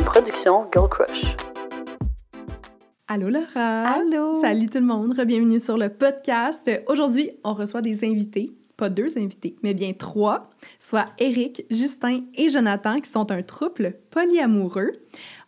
une production Girl Crush. Allô Laura! Allô! Salut tout le monde, bienvenue sur le podcast. Aujourd'hui, on reçoit des invités, pas deux invités, mais bien trois, soit Eric, Justin et Jonathan, qui sont un couple polyamoureux.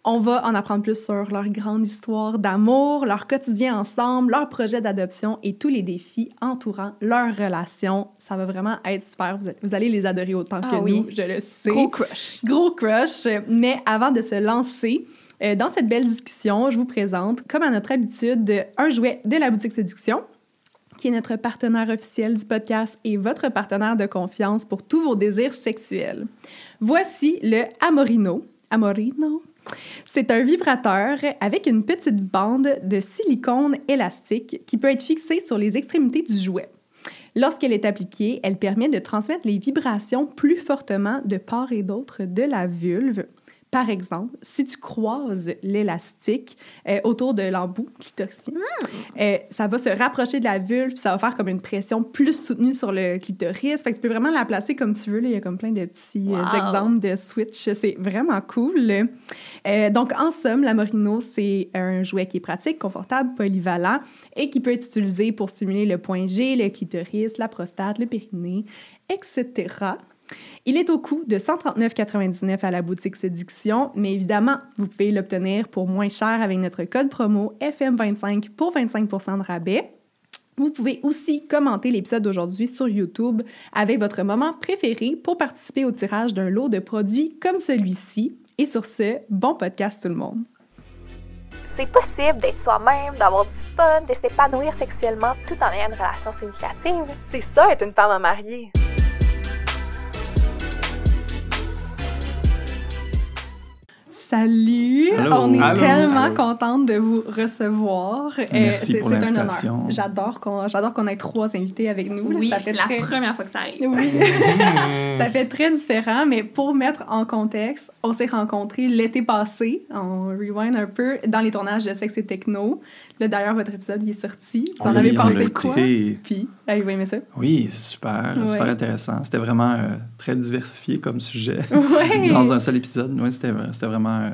On va en apprendre plus sur leur grande histoire d'amour, leur quotidien ensemble, leur projet d'adoption et tous les défis entourant leur relation. Ça va vraiment être super. Vous allez, les adorer autant Ah que oui. nous, je le sais. Gros crush. Gros crush. Mais avant de se lancer euh, dans cette belle discussion, je vous présente, comme à notre habitude, un jouet de la boutique Séduction qui est notre partenaire officiel du podcast et votre partenaire de confiance pour tous vos désirs sexuels. Voici le Amorino. Amorino? C'est un vibrateur avec une petite bande de silicone élastique qui peut être fixée sur les extrémités du jouet. Lorsqu'elle est appliquée, elle permet de transmettre les vibrations plus fortement de part et d'autre de la vulve. Par exemple, si tu croises l'élastique euh, autour de l'embout clitorien, euh, ça va se rapprocher de la vulve, puis ça va faire comme une pression plus soutenue sur le clitoris. Fait que tu peux vraiment la placer comme tu veux. Là. Il y a comme plein de petits euh, exemples de switch. C'est vraiment cool. Euh, donc, en somme, la Morino, c'est un jouet qui est pratique, confortable, polyvalent et qui peut être utilisé pour stimuler le point G, le clitoris, la prostate, le périnée, etc. Il est au coût de 139,99 à la boutique Séduction, mais évidemment, vous pouvez l'obtenir pour moins cher avec notre code promo FM25 pour 25% de rabais. Vous pouvez aussi commenter l'épisode d'aujourd'hui sur YouTube avec votre moment préféré pour participer au tirage d'un lot de produits comme celui-ci. Et sur ce, bon podcast tout le monde. C'est possible d'être soi-même, d'avoir du fun, de s'épanouir sexuellement tout en ayant une relation significative. C'est ça, être une femme mariée. Salut! On est tellement Allô. contente de vous recevoir. Euh, Merci c'est- pour l'invitation. honneur. J'adore qu'on j'adore qu'on ait trois invités avec nous. Oui, ça fait c'est la première fois que ça arrive. Oui. ça fait très différent, mais pour mettre en contexte, on s'est rencontrés l'été passé, on rewind un peu, dans les tournages de Sexe et Techno. Là, d'ailleurs, votre épisode il est sorti. Vous en On avez l'a- on pensé quoi? Puis, avez-vous aimé ça? Oui, c'est super, Ouais. super intéressant. C'était vraiment euh, très diversifié comme sujet. Dans un seul épisode, ouais, c'était c'était vraiment euh,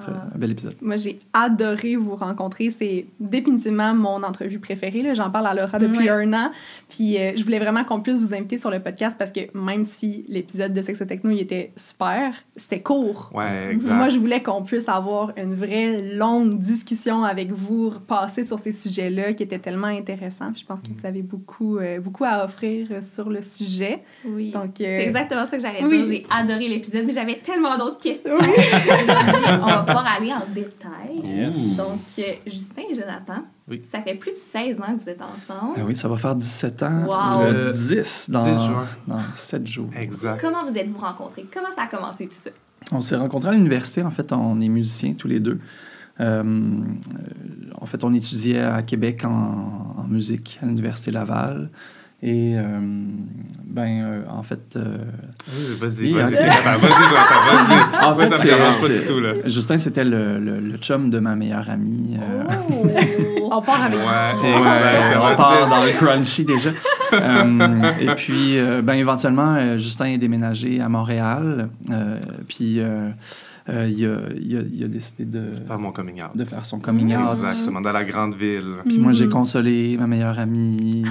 très- Ah. un bel épisode. Moi, j'ai adoré vous rencontrer. C'est définitivement mon entrevue préférée. là. J'en parle à Laura depuis Ouais. un an. Puis euh, je voulais vraiment qu'on puisse vous inviter sur le podcast parce que même si l'épisode de Sexe et Techno il était super, c'était court. Ouais, exact. Moi, je voulais qu'on puisse avoir une vraie longue discussion avec vous, passer sur ces sujets-là qui étaient tellement intéressants. Puis je pense que Mm. vous avez beaucoup, euh, beaucoup à offrir euh, sur le sujet. Oui. Donc, euh, C'est exactement ça que j'allais oui. dire. J'ai adoré l'épisode, mais j'avais tellement d'autres questions. Je pouvoir aller en détail. Yes. Donc, euh, Justin et Jonathan, Oui. ça fait plus de 16 ans que vous êtes ensemble. Ah oui, ça va faire 17 ans. Wow. Le Le 10 dans, 10 juin. dans 7 jours. Exact. Comment vous êtes-vous rencontrés? Comment ça a commencé tout ça? On s'est rencontrés à l'université. En fait, on est musiciens tous les deux. Euh, euh, en fait, on étudiait à Québec en, en musique à l'Université Laval. Et, euh, ben, euh, en fait, euh, Oui, vas-y, vas-y. Vas-y. En Moi, fait, ça me pas du tout, là. Justin, c'était le, le, le chum de ma meilleure amie. euh, On part avec Ouais. Ouais, Ouais, on part dans le crunchy déjà. Euh, et puis, euh, ben, éventuellement, euh, Justin est déménagé à Montréal. euh, puis, euh, euh, il, a, il a- il a décidé de, Faire mon coming out. de faire son coming out. Exactement, dans la grande ville. Puis moi, j'ai Mhm. consolé ma meilleure amie.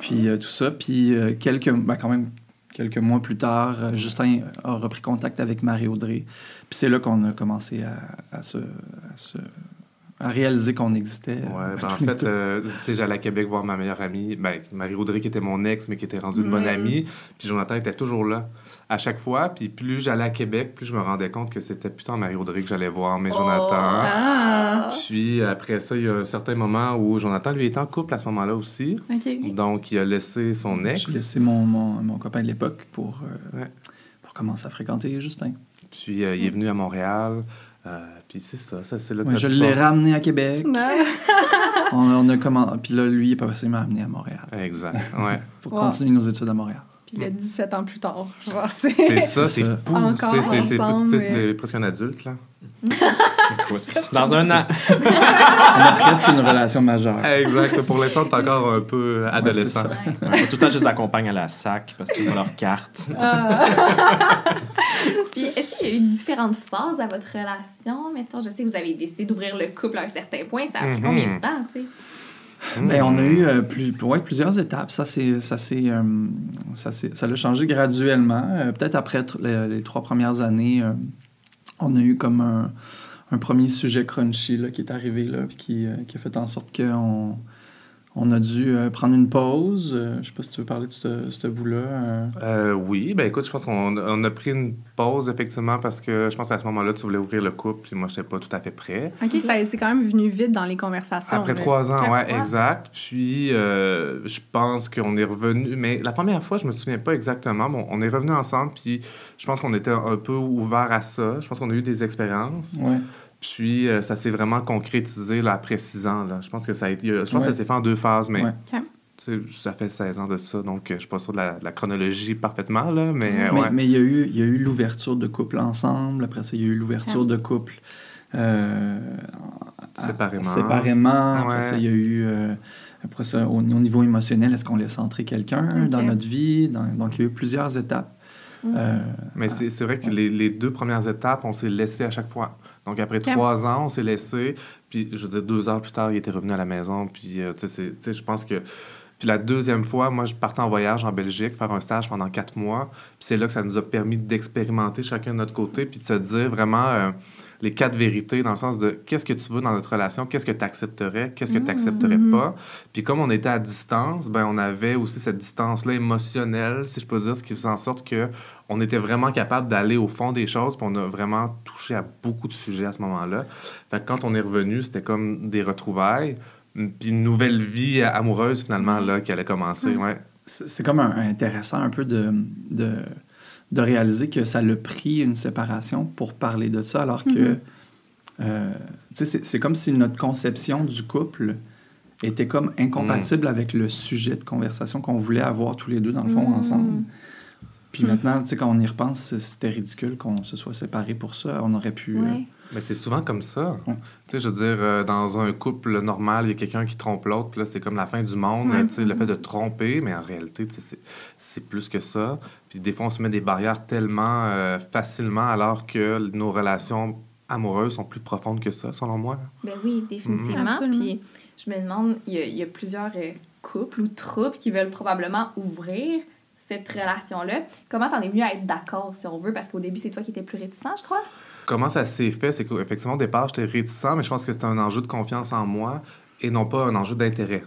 Puis euh, tout ça. Puis euh, quelques, ben, quand même, quelques mois plus tard, euh, Justin a repris contact avec Marie-Audrey. Puis c'est là qu'on a commencé à, à se, à se- à réaliser qu'on existait. euh, Ouais, ben, en fait, euh, tu sais, j'allais à Québec voir ma meilleure amie, ben, Marie-Audrey qui était mon ex, mais qui était rendue une bonne Mm. amie. Puis Jonathan était toujours là à chaque fois. Puis plus j'allais à Québec, plus je me rendais compte que c'était plutôt Marie-Audrey que j'allais voir, mais Oh. Jonathan. Ah! Puis après ça, il y a un certain moment où Jonathan, lui, était en couple à ce moment-là aussi. Donc, il a laissé son ex. J'ai laissé mon, mon, mon copain de l'époque pour, euh, Ouais. pour commencer à fréquenter Justin. Puis euh, il est venu à Montréal. Euh, puis c'est ça, ça c'est là que Ouais, je l'ai ramené à Québec. Ah. on, on a comment... Puis là, lui, il est pas passé m'a ramené à Montréal Exact, ouais. pour Wow. continuer nos études à Montréal. Puis là, 17 ans plus tard, genre, c'est... C'est ça, c'est fou. Encore C'est- presque un adulte, là. Écoute, dans un an. On a presque une relation majeure. Exact. Pour l'instant, t'es encore un peu adolescent. Ouais, Tout le temps, je les accompagne à la sac parce qu'ils ont leur carte. Puis, est-ce qu'il y a eu différentes phases à votre relation? Mettons, je sais que vous avez décidé d'ouvrir le couple à un certain point. Ça a pris Mhm. combien de temps, tu sais? Ben, on a eu euh, plus, ouais, plusieurs étapes. Ça, c'est, ça, c'est, euh, ça, c'est- ça l'a changé graduellement. Euh, peut-être après les, trois premières années, on a eu comme un, un premier sujet crunchy là, qui est arrivé, là, puis qui, qui a fait en sorte qu'on on a dû euh, prendre une pause. Euh, je sais pas si tu veux parler de ce, ce bout-là. euh. Euh, oui, ben écoute, je pense qu'on on a pris une pause, effectivement, parce que je pense qu'à ce moment-là, tu voulais ouvrir le couple, puis moi, je n'étais pas tout à fait prêt. OK, ça, c'est quand même venu vite dans les conversations. Après trois ans, trois. exact. Puis, euh, je pense qu'on est revenu. Mais la première fois, je me souviens pas exactement. Bon, on est revenu ensemble, puis je pense qu'on était un peu ouvert à ça. Je pense qu'on a eu des expériences. Ouais. Puis, euh, ça s'est vraiment concrétisé là, après six ans. Là. Je pense que ça a été. Je pense Ouais. que ça s'est fait en deux phases, mais Ouais. Ça fait 16 ans de ça, donc euh, je suis pas sûr de la, de la chronologie parfaitement, là, mais, euh, Mais ouais. mais il y a eu, il y a eu l'ouverture de couple ensemble. Après ça, il y a eu l'ouverture de couple euh, à- Séparément. séparément. Après Ouais. ça, il y a eu... euh, après ça, au, au niveau émotionnel, est-ce qu'on laisse entrer quelqu'un dans notre vie? Dans- donc, il y a eu plusieurs étapes. Euh, Mais c'est c'est vrai que les, les deux premières étapes, on s'est laissé à chaque fois. Donc, après trois ans, on s'est laissé. Puis, je veux dire, deux heures plus tard, il était revenu à la maison. Puis, euh, tu sais, je pense que. Puis, la deuxième fois, moi, je partais en voyage en Belgique, faire un stage pendant quatre mois. Puis, c'est là que ça nous a permis d'expérimenter chacun de notre côté, puis de se dire vraiment euh, les quatre vérités, dans le sens de qu'est-ce que tu veux dans notre relation, qu'est-ce que tu accepterais, qu'est-ce que tu n'accepterais Mhm. pas. Puis, comme on était à distance, ben, on avait aussi cette distance-là émotionnelle, si je peux dire, ce qui faisait en sorte que on était vraiment capable d'aller au fond des choses, puis on a vraiment touché à beaucoup de sujets à ce moment-là. Fait que quand on est revenu, c'était comme des retrouvailles, puis une nouvelle vie amoureuse finalement là qui allait commencer. Ouais. c'est comme un- intéressant un peu de, de, de réaliser que ça l'a pris une séparation pour parler de ça, alors que Mhm. euh, tu sais, c'est comme si notre conception du couple était comme incompatible avec le sujet de conversation qu'on voulait avoir tous les deux, dans le fond, Mhm. ensemble. Puis Mhm. maintenant, tu sais, quand on y repense, c'était ridicule qu'on se soit séparés pour ça. On aurait pu... euh. Mais c'est souvent comme ça. Ouais. Tu sais, je veux dire, euh, dans un couple normal, il y a quelqu'un qui trompe l'autre, puis là, c'est comme la fin du monde. Ouais. Tu sais, le fait de tromper, mais en réalité, tu sais, c'est- c'est plus que ça. Puis des fois, on se met des barrières tellement euh, facilement, alors que nos relations amoureuses sont plus profondes que ça, selon moi. Ben oui, définitivement. Mhm. Absolument. Puis je me demande, il y a, il y a plusieurs euh, couples ou troupes qui veulent probablement ouvrir cette relation-là. Comment t'en es venu à être d'accord, si on veut? Parce qu'au début, c'est toi qui étais plus réticent, je crois. Comment ça s'est fait? C'est qu'effectivement, au départ, j'étais réticent, mais je pense que c'était un enjeu de confiance en moi et non pas un enjeu d'intérêt.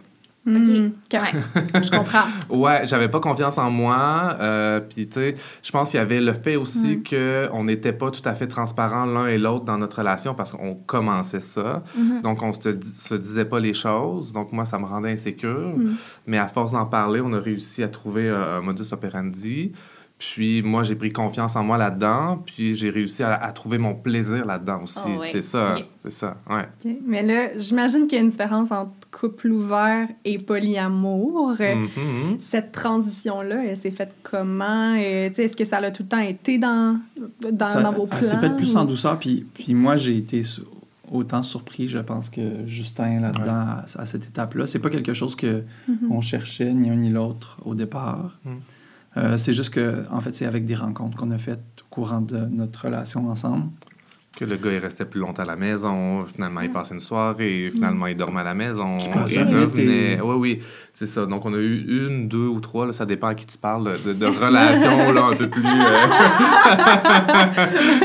Mhm. OK. OK. Ouais. Je comprends. Ouais, j'avais pas confiance en moi. euh, Puis, tu sais, je pense qu'il y avait le fait aussi Mm. que on n'était pas tout à fait transparents l'un et l'autre dans notre relation parce qu'on commençait ça. Mhm. Donc, on se, se disait pas les choses. Donc, moi, ça me rendait insécure. Mm. Mais à force d'en parler, on a réussi à trouver euh, un modus operandi. Puis, moi, j'ai pris confiance en moi là-dedans. Puis, j'ai réussi à, à trouver mon plaisir là-dedans aussi. Oh, ouais. C'est ça. C'est ça. Ouais. Mais là, j'imagine qu'il y a une différence entre couple ouvert et polyamour. Mhm. Cette transition-là, elle s'est faite comment? Tu sais, Est-ce que ça a tout le temps été dans, dans, Ça- dans vos plans? elle s'est faite plus en ou- douceur. Puis, puis moi, j'ai été autant surpris, je pense, que Justin là-dedans, à, à cette étape-là. C'est pas quelque chose que Mhm. on cherchait, ni un ni l'autre, au départ. Mm. Euh, c'est juste que, en fait, c'est avec des rencontres qu'on a faites au courant de notre relation ensemble. Que le gars, il restait plus longtemps à la maison. Finalement, il passait une soirée. Finalement, il dormait à la maison. Il revenait. Oui, oui, c'est ça. Donc, on a eu une, deux ou trois, là, ça dépend à qui tu parles, de, de relations là, un peu plus... euh,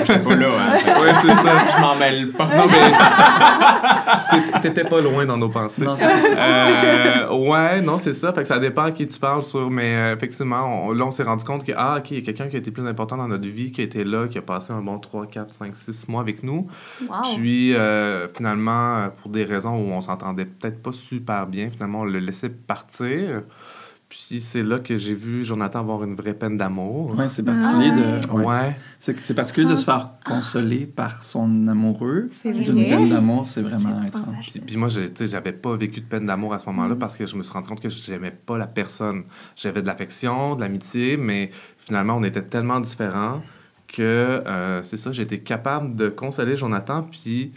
Je suis pas là, hein. Ouais, c'est ça. Je m'en mêle pas. Non, mais t'é- t'étais pas loin dans nos pensées. Non, Euh, ouais, non, c'est ça. Fait que ça dépend à qui tu parles sur. Mais euh, effectivement, on- là, on s'est rendu compte que, ah, OK, il y a quelqu'un qui a été plus important dans notre vie, qui a été là, qui a passé un bon 3, 4, 5, 6 mois avec nous. Wow. Puis, euh, finalement, euh, pour des raisons où on s'entendait peut-être pas super bien, finalement, on le laissait partir. Puis c'est là que j'ai vu Jonathan avoir une vraie peine d'amour. Ouais, c'est particulier de. ouais. Ouais. C'est c'est particulier de se faire consoler par son amoureux. C'est D'une peine d'amour, c'est vraiment étrange. Puis, puis moi, j'ai- tu sais, j'avais pas vécu de peine d'amour à ce Mm. moment-là parce que je me suis rendu compte que j'aimais pas la personne. J'avais de l'affection, de l'amitié, mais finalement, on était tellement différents que euh, c'est ça, j'ai été capable de consoler Jonathan, puis.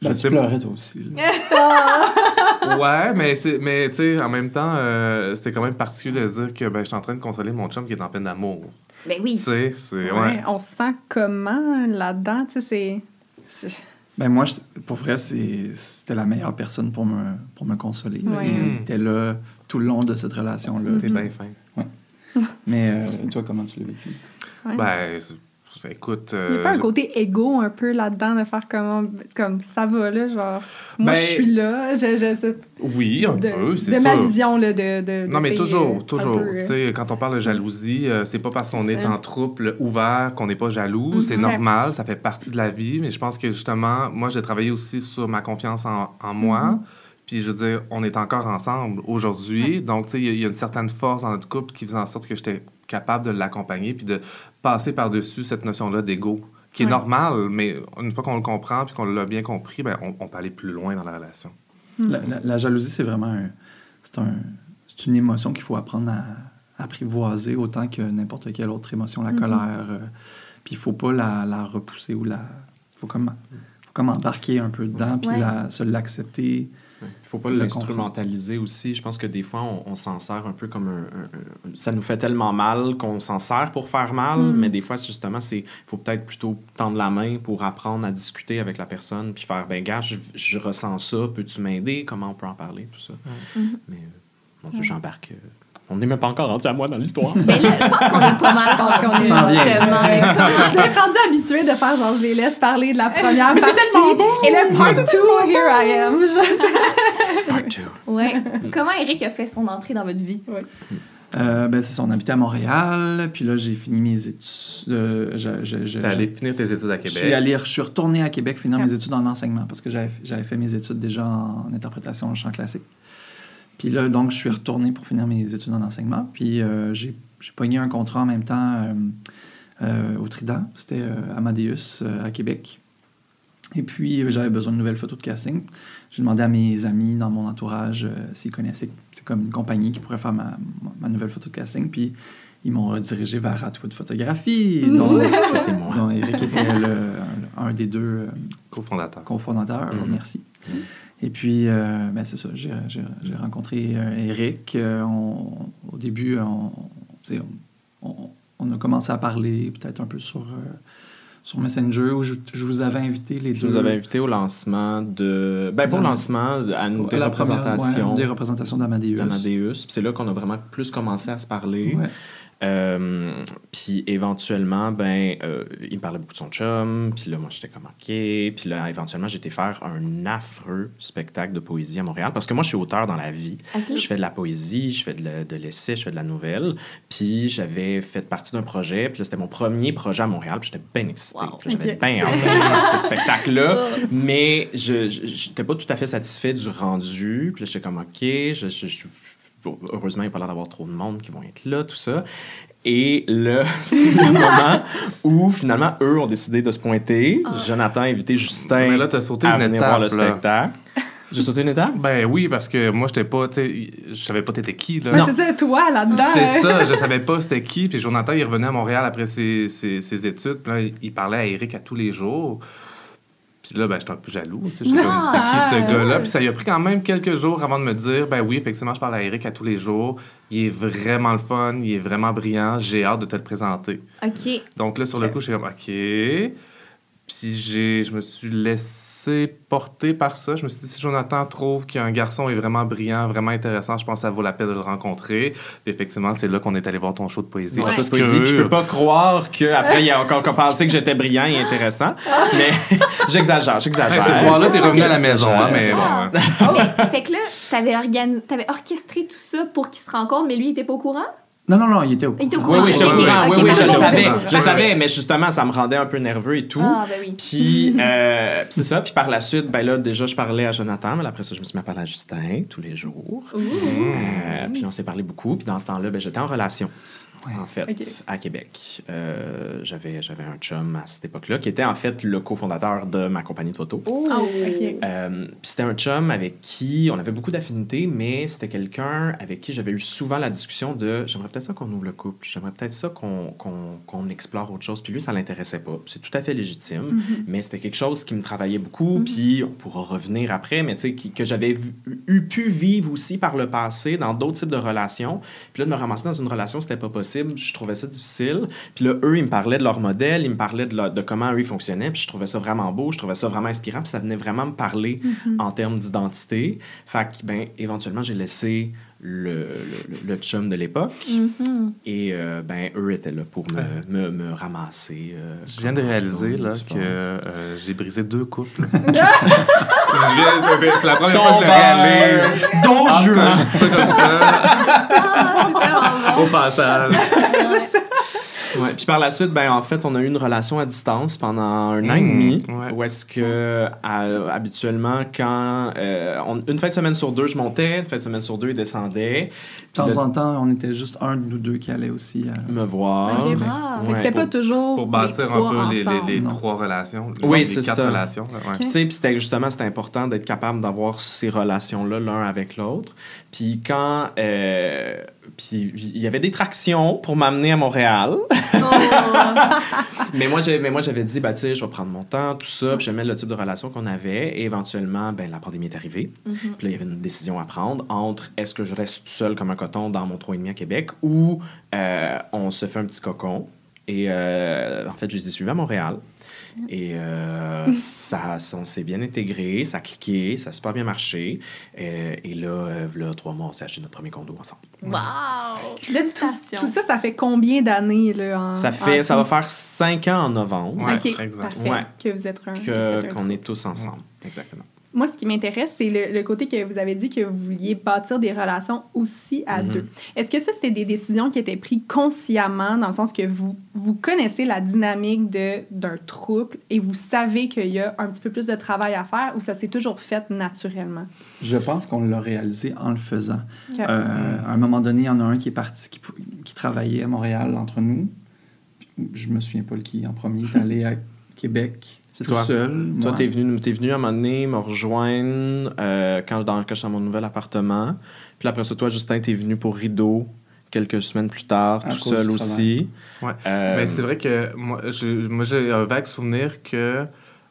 Ben, tu sais- pleurais toi aussi. Ouais, mais, c'est- mais tu sais, en même temps, euh, c'était quand même particulier de se dire que ben, je suis en train de consoler mon chum qui est en peine d'amour. Ben Tu oui. sais, c'est. Ouais, Ouais. On se sent comment là-dedans? Tu sais, c'est-. Ben moi, j'étais- pour vrai, c'est- c'était la meilleure personne pour me, pour me consoler. là. Ouais. Il était là tout le long de cette relation-là. T'es bien fin. Mais euh, toi, comment tu l'as vécu? Ouais. Ben, c'est- c'est-. Il n'y a euh, pas un côté égo un peu là-dedans de faire comme, comme ça va là, genre moi Ben, je suis là, je, je, sais- Oui, un de, peu, c'est de sûr. ma vision là, de, de, Non, de mais toujours, euh, toujours. Tu euh, sais, quand on parle de jalousie, euh, c'est pas parce qu'on C'est est ça. en trouble ouvert qu'on n'est pas jaloux. C'est Mhm. normal, ça fait partie de la vie. Mais je pense que justement, moi, j'ai travaillé aussi sur ma confiance en, en moi. Mhm. Puis je veux dire, on est encore ensemble aujourd'hui. Donc, tu sais, il y y, a une certaine force dans notre couple qui faisait en sorte que j'étais capable de l'accompagner puis de passer par-dessus cette notion-là d'ego, qui est Ouais. normale, mais une fois qu'on le comprend puis qu'on l'a bien compris, ben, on, on peut aller plus loin dans la relation. La, la- la jalousie, c'est vraiment un- c'est un, c'est une émotion qu'il faut apprendre à, à apprivoiser autant que n'importe quelle autre émotion, la Mhm. colère. euh, puis il faut pas la, la repousser ou la... faut comme, faut comme embarquer un peu dedans, puis Ouais. la- se l'accepter. Il faut pas l'instrumentaliser aussi. Je pense que des fois, on, on s'en sert un peu comme un, un- un- Ça nous fait tellement mal qu'on s'en sert pour faire mal, Mm. mais des fois, justement, c'est faut peut-être plutôt tendre la main pour apprendre à discuter avec la personne, puis faire, ben gars, je, je ressens ça, peux-tu m'aider? Comment on peut en parler? Tout ça. Mais, euh, mon Dieu, j'embarque. euh, on n'est même pas encore rendu à moi dans l'histoire. Ben là, je pense qu'on est pas mal rendu, est- justement. Je dois être rendu habitué de faire genre je les laisse parler de la première Mais c'est partie tellement beau! et le part two, here I am. Je- Part two. Ouais. Comment Eric a fait son entrée dans votre vie? Euh, ben, c'est ça, on habitait à Montréal, puis là, j'ai fini mes études. euh, je- je- je- T'es allé finir tes études à Je Québec. suis allé, je suis retourné à Québec finir Ah. mes études en enseignement parce que j'avais, j'avais fait mes études déjà en interprétation en chant classique. Puis là, donc, je suis retourné pour finir mes études en enseignement. Puis euh, j'ai, j'ai pogné un contrat en même temps euh, euh, au Trident. C'était Amadeus à Québec. Et puis, j'avais besoin de nouvelles photos de casting. J'ai demandé à mes amis dans mon entourage s'ils connaissaient. C'est comme une compagnie qui pourrait faire ma, ma nouvelle photo de casting. Puis, ils m'ont redirigé vers Atwood Photographie. dont- Ça, c'est moi. dont Eric était le- un des deux euh, cofondateur. cofondateurs. Mhm. Merci. Mhm. Et puis, euh, ben, c'est ça, j'ai rencontré euh, Eric. Euh, on- au début, on, a commencé à parler peut-être un peu sur, euh, sur Messenger, où je, je vous avais invité les Je deux. nous avais invité au lancement de. Ben, pas au lancement, à une des La première- ouais, représentations des représentations d'Amadeus. d'Amadeus. C'est là qu'on a vraiment plus commencé à se parler. Ouais. Euh, puis éventuellement, ben, euh, il me parlait beaucoup de son chum. Puis là, moi, j'étais comme OK. Puis là, éventuellement, j'ai été faire un affreux spectacle de poésie à Montréal. Parce que moi, je suis auteur dans la vie. Je fais de la poésie, je fais de, l'essai, je fais de la nouvelle. Puis j'avais fait partie d'un projet. Puis là, c'était mon premier projet à Montréal. Puis j'étais bien excitée. Wow. J'avais bien hâte de faire ce spectacle-là. Mais je n'étais pas tout à fait satisfait du rendu. Puis là, j'étais comme OK. Je, je- heureusement, il n'y a pas l'air d'avoir trop de monde qui vont être là, tout ça. Et là, c'est le moment où finalement, eux ont décidé de se pointer. Jonathan a invité Justin Mais là, t'as sauté à une venir étape. voir le là. spectacle. J'ai sauté une étape? Ben oui, parce que moi, j'étais pas, tu sais, je savais pas t'étais qui, là. Ouais, c'est ça, toi là-dedans. C'est ça, je savais pas c'était qui. Puis Jonathan, il revenait à Montréal après ses, ses, ses études. Puis là, il- il parlait à Eric à tous les jours. Puis là, ben, j'étais un peu jaloux. tu sais, c'est qui ce Ah, gars-là? Puis ça lui a pris quand même quelques jours avant de me dire, ben oui, effectivement, je parle à Eric à tous les jours. Il est vraiment le fun, il est vraiment brillant. J'ai hâte de te le présenter. OK. Donc là, sur le coup, je suis comme, OK. Puis j'ai, je me suis laissé porter par ça. Je me suis dit, si Jonathan trouve qu'un garçon est vraiment brillant, vraiment intéressant, je pense que ça vaut la peine de le rencontrer. Effectivement, c'est là qu'on est allé voir ton show de poésie. Ouais. je peux pas croire qu'après, il a encore pensé que j'étais brillant et intéressant. Mais j'exagère, j'exagère. ce soir-là, t'es revenu à la maison, hein, mais bon. Mais, fait que là, t'avais, organi- t'avais orchestré tout ça pour qu'ils se rencontrent, mais lui, il était pas au courant? Non, non, non, il était au Il était au Oui, courant. oui, j'étais au Ok, ok, courant. ok, Oui, oui, je le savais. Je savais, mais justement, ça me rendait un peu nerveux et tout. Ah, ben oui. Puis, euh, c'est ça. Puis par la suite, ben là, déjà, je parlais à Jonathan, mais après ça, je me suis mis à parler à Justin tous les jours. Euh, puis on s'est parlé beaucoup. Puis dans ce temps-là, ben, j'étais en relation. En fait, à Québec. Euh, j'avais, j'avais un chum à cette époque-là qui était en fait le cofondateur de ma compagnie de photo. Oh, Ah, ok. Euh, puis c'était un chum avec qui on avait beaucoup d'affinités, mais c'était quelqu'un avec qui j'avais eu souvent la discussion de j'aimerais peut-être ça qu'on ouvre le couple, j'aimerais peut-être ça qu'on qu'on- qu'on explore autre chose. Puis lui, ça l'intéressait pas. C'est tout à fait légitime, mais c'était quelque chose qui me travaillait beaucoup. Puis on pourra revenir après, mais tu sais, que j'avais eu pu vivre aussi par le passé dans d'autres types de relations. Puis là, de me ramasser dans une relation, c'était pas possible. Je trouvais ça difficile. Puis là, eux, ils me parlaient de leur modèle, ils me parlaient de, leur- de comment eux, ils fonctionnaient. Puis je trouvais ça vraiment beau, je trouvais ça vraiment inspirant. Puis ça venait vraiment me parler en termes d'identité. Fait que, ben, éventuellement, j'ai laissé le, le, le chum de l'époque. Et, euh, ben, eux étaient là pour me, me, me ramasser. euh, Je viens de réaliser là, que euh, j'ai brisé deux couples. Je viens de- c'est la première fois que je le réalise. Ton jeu. au passage. Ouais, puis par la suite, ben, en fait, on a eu une relation à distance pendant un an et Mmh, demi. ouais. Où est-ce que, à- habituellement, quand. euh, on- une fin de semaine sur deux, je montais, une fin de semaine sur deux, il descendait. De temps en temps, on était juste un de nous deux qui allait aussi. euh, me voir. Ok. Ah, Fait que Ouais, c'était pas pour- toujours Pour les bâtir trois un peu les, ensemble. les, les Non. trois relations. Oui, les c'est ça. relations. sais, puis c'était justement, c'était important d'être capable d'avoir ces relations-là l'un avec l'autre. Puis quand... euh, puis il y avait des tractions pour m'amener à Montréal. mais moi, j'ai- mais moi, j'avais dit, bah, tu sais, je vais prendre mon temps, tout ça. Puis j'aimais le type de relation qu'on avait. Et éventuellement, ben, la pandémie est arrivée. Puis là, il y avait une décision à prendre entre est-ce que je reste tout seul comme un coton dans mon 3,5 à Québec ou euh, on se fait un petit cocon. Et euh, en fait, je les ai suivis à Montréal. Et euh, ça, ça- on s'est bien intégré, ça a cliqué, ça a super bien marché. Euh, et là, euh, là, trois mois, on s'est acheté notre premier condo ensemble. Wow! Puis là, tout, tout ça, ça fait combien d'années, là, en- Ça, fait, en ça va faire cinq ans en novembre Ouais, OK, exact. parfait. Ouais. Que vous êtes un... que vous que- êtes un qu'on est tous ensemble. Exactement. Moi, ce qui m'intéresse, c'est le, le côté que vous avez dit que vous vouliez bâtir des relations aussi à Mhm. deux. Est-ce que ça, c'était des décisions qui étaient prises consciemment, dans le sens que vous, vous connaissez la dynamique d'un trouble et vous savez qu'il y a un petit peu plus de travail à faire ou ça s'est toujours fait naturellement? Je pense qu'on l'a réalisé en le faisant. Euh, à un moment donné, il y en a un qui est parti, qui, travaillait à Montréal entre nous. Je me souviens pas le qui en premier. Est allé à Québec C'est tout toi. seul. Toi, t'es venu, t'es venu à un moment donné me rejoindre euh, quand, je- dans, quand j'étais dans mon nouvel appartement. Puis après ça, toi, Justin, t'es venu pour Rideau quelques semaines plus tard, À tout seul aussi. Ouais. Euh, Mais c'est vrai que moi, je- moi j'ai un vague souvenir que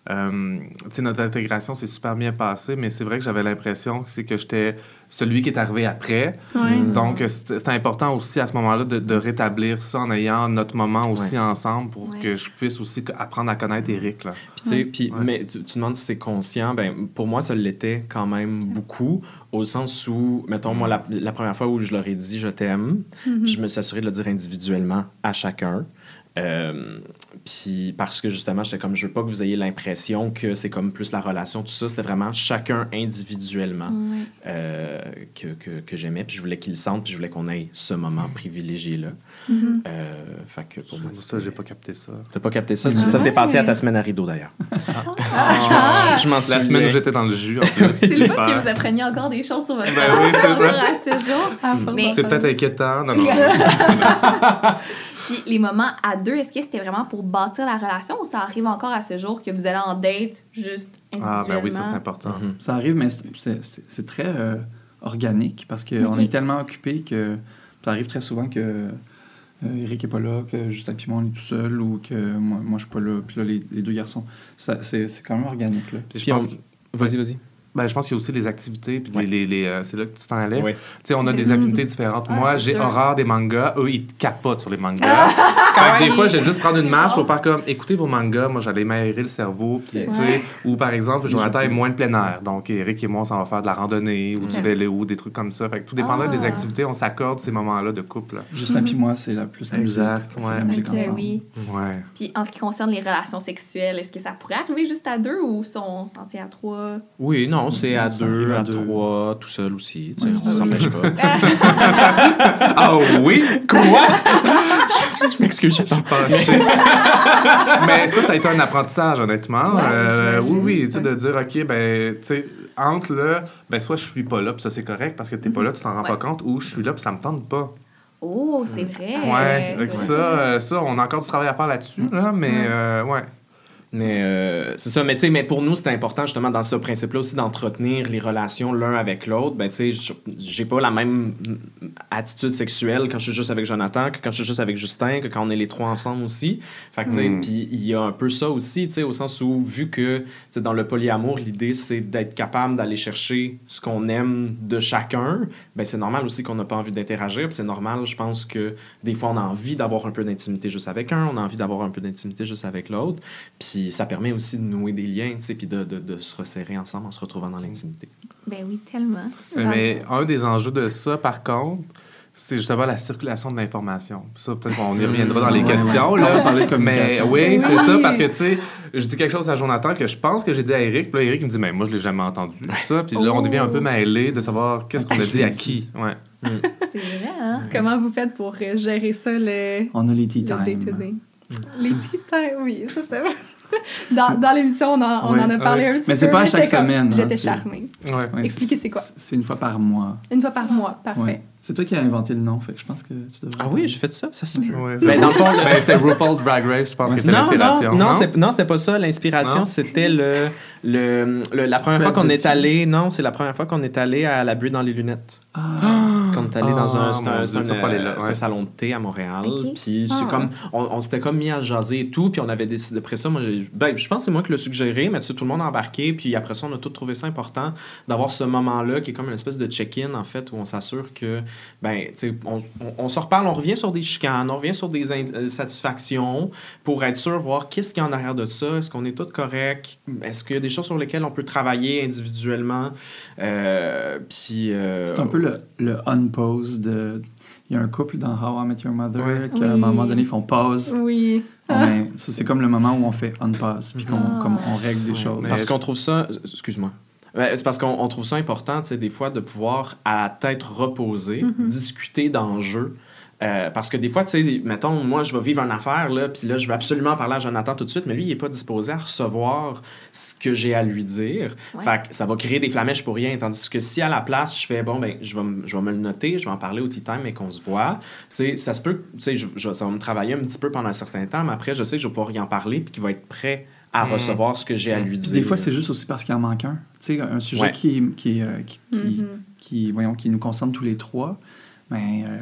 euh, tu sais, notre intégration s'est super bien passée, mais c'est vrai que j'avais l'impression que c'est que j'étais celui qui est arrivé après. Ouais. Donc, c'était c'était important aussi à ce moment-là de, de rétablir ça en ayant notre moment aussi ensemble pour Ouais. que je puisse aussi apprendre à connaître Eric. Là. Puis, tu sais, puis, Ouais. mais tu, tu demandes si c'est conscient. Ben, pour moi, ça l'était quand même beaucoup, au sens où, mettons, moi, la, la première fois où je leur ai dit je t'aime, je me suis assuré de le dire individuellement à chacun. Euh, puis parce que justement, j'étais comme, je veux pas que vous ayez l'impression que c'est comme plus la relation, tout ça. C'était vraiment chacun individuellement euh, que, que, que j'aimais. Puis je voulais qu'ils le sentent, puis je voulais qu'on ait ce moment privilégié-là. Mhm. Euh, fait que pour moi, Ça, j'ai pas capté ça. T'as pas capté ça? Ah ça s'est passé à ta semaine à rideau, d'ailleurs. Ah, Je m'en La souviens. semaine où j'étais dans le jus, en plus. C'est le Super. que vous appreniez encore des choses sur votre Ben oui, c'est ça. à ce jour. Mais- C'est peut-être inquiétant. Non, non. Puis les moments à deux, est-ce que c'était vraiment pour bâtir la relation ou ça arrive encore à ce jour que vous allez en date juste individuellement? Ah, ben oui, ça, c'est important. Mhm. Ça arrive, mais c'est- très euh, organique parce qu'on est tellement occupé que ça arrive très souvent que euh, Eric est pas là, que Justin moi on est tout seul ou que moi, moi je suis pas là, puis là les, les deux garçons. Ça- C'est quand même organique. Là. Puis je Puis pense on- que- Vas-y, vas-y. Ben, je pense qu'il y a aussi les activités, puis Ouais. les, les, les, euh, c'est là que tu t'en allais. Sais, on a des affinités différentes. Ah, Moi, j'ai horreur des mangas. Eux, ils capotent sur les mangas. Fait que des fois, j'ai juste prendre une marche pour faire comme écoutez vos mangas. Moi, j'allais m'aérer le cerveau. Puis, tu sais, ou par exemple, Jonathan est moins de plein air. Donc, Eric et moi, on s'en va faire de la randonnée ou du vélo ou des trucs comme ça. Fait que tout dépendant Ah. des activités, on s'accorde ces moments-là de couple. là. Justin puis moi, c'est la plus la musique. Exact, On fait ouais. la musique ensemble. oui. Ouais. Puis en ce qui concerne les relations sexuelles, est-ce que ça pourrait arriver juste à deux ou sont s'en tient à trois? Oui, non, c'est à deux, à trois, tout seul aussi. tu sais, on oui. s'empêche pas. Ah oui? Quoi? je m'excuse, j'attends. Fâché. Mais ça, ça a été un apprentissage, honnêtement. Ouais, Euh, oui, oui, tu sais, de dire, OK, ben, tu sais, entre là, ben, soit je suis pas là, puis ça, c'est correct, parce que t'es pas là, tu t'en rends Ouais. pas compte, ou je suis là, puis ça me tente pas. Oh, c'est vrai. Ouais, donc ça, euh, ça, on a encore du travail à faire là-dessus, là, mais euh, ouais. Mais euh, c'est ça. Mais tu sais, mais pour nous, c'est important justement dans ce principe-là aussi d'entretenir les relations l'un avec l'autre. Ben tu sais, j'ai pas la même attitude sexuelle quand je suis juste avec Jonathan que quand je suis juste avec Justin, que quand on est les trois ensemble aussi. Fait que tu sais, Mm. puis il y a un peu ça aussi, tu sais, au sens où vu que sais, dans le polyamour, l'idée c'est d'être capable d'aller chercher ce qu'on aime de chacun. Ben c'est normal aussi qu'on n'a pas envie d'interagir. C'est normal, je pense que des fois on a envie d'avoir un peu d'intimité juste avec un, on a envie d'avoir un peu d'intimité juste avec l'autre. Puis ça permet aussi de nouer des liens, tu sais, puis de, de, de se resserrer ensemble en se retrouvant dans l'intimité. Ben oui, tellement. Mais un des enjeux de ça, par contre, c'est justement la circulation de l'information. Ça, peut-être qu'on y reviendra dans les questions. Là. On parler de Mais communication. oui, c'est Oui. ça, parce que, tu sais, je dis quelque chose à Jonathan que je pense que j'ai dit à Eric, puis là, Eric il me dit, mais moi, je l'ai jamais entendu, ça. Puis là, on devient un peu mêlé de savoir qu'est-ce qu'on a dit à qui. Ouais. C'est vrai, hein? Comment vous faites pour euh, gérer ça, le, On a les tea le time. day-to-day? Les tea time, oui, ça c'était... dans dans l'émission, on, en, on en a parlé ouais. un petit Mais c'est peu. pas à chaque semaine, hein, J'étais c'est- charmée. Ouais. Expliquez c'est quoi? C'est une fois par mois. Une fois par mois, parfait. Ouais. C'est toi qui as inventé le nom, fait que je pense que tu devrais. Ah oui, j'ai fait ça, ça se peut. Ouais, Ben, dans le fond, ben, c'était RuPaul Drag Race, je pense Ouais, que c'est Non, l'inspiration. non, non, c'est- non, c'était pas ça. L'inspiration, c'était le, le, le- la première fois qu'on est allé. Non, c'est la première fois qu'on est allé à la bulle dans les lunettes. Ah, on est allé dans un, Ah, c'est un, Dieu, euh, ouais. salon de thé à Montréal. Puis c'est Ah. comme, on, on s'était comme mis à jaser et tout. Puis on avait décidé, après ça, moi, ben, je pense que c'est moi qui l'ai suggéré, mais tu sais, tout le monde a embarqué. Puis après ça, on a tous trouvé ça important d'avoir ce moment-là qui est comme une espèce de check-in, en fait, où on s'assure que, ben, tu sais, on, on, on se reparle, on revient sur des chicanes, on revient sur des in- euh, satisfactions pour être sûr, voir qu'est-ce qu'il y a en arrière de ça. Est-ce qu'on est tous corrects? Est-ce qu'il y a des choses sur lesquelles on peut travailler individuellement? Euh, puis. euh, c'est un peu le, le de. Il y a un couple dans How I Met Your Mother Ouais. qu'à un Oui. moment donné, ils font pause. Oui. Ouais, ça, c'est comme le moment où on fait unpause, puis qu'on Ah. comme on règle des Ouais, choses. mais- Parce qu'on trouve ça. Excuse-moi. C'est parce qu'on on trouve ça important, tu sais, des fois, de pouvoir, à la tête reposée, discuter d'enjeux. Euh, parce que des fois, tu sais, mettons, moi, je vais vivre une affaire, là, puis là, je vais absolument parler à Jonathan tout de suite, mais lui, il n'est pas disposé à recevoir ce que j'ai à lui dire. Ouais. Fait que ça va créer des flamèches pour rien. Tandis que si à la place, je fais, bon, ben, je vais, me- je vais me le noter, je vais en parler au tea time et qu'on se voit, tu sais, ça se peut, tu sais, je- je- ça va me travailler un petit peu pendant un certain temps, mais après, je sais que je vais pouvoir y en parler, puis qu'il va être prêt à Mm. recevoir ce que j'ai à lui Puis dire. des fois, c'est juste aussi parce qu'il en manque un. Tu sais, un sujet Ouais. qui, qui, euh, qui, Mhm. qui, voyons, qui nous concerne tous les trois. Ben, euh,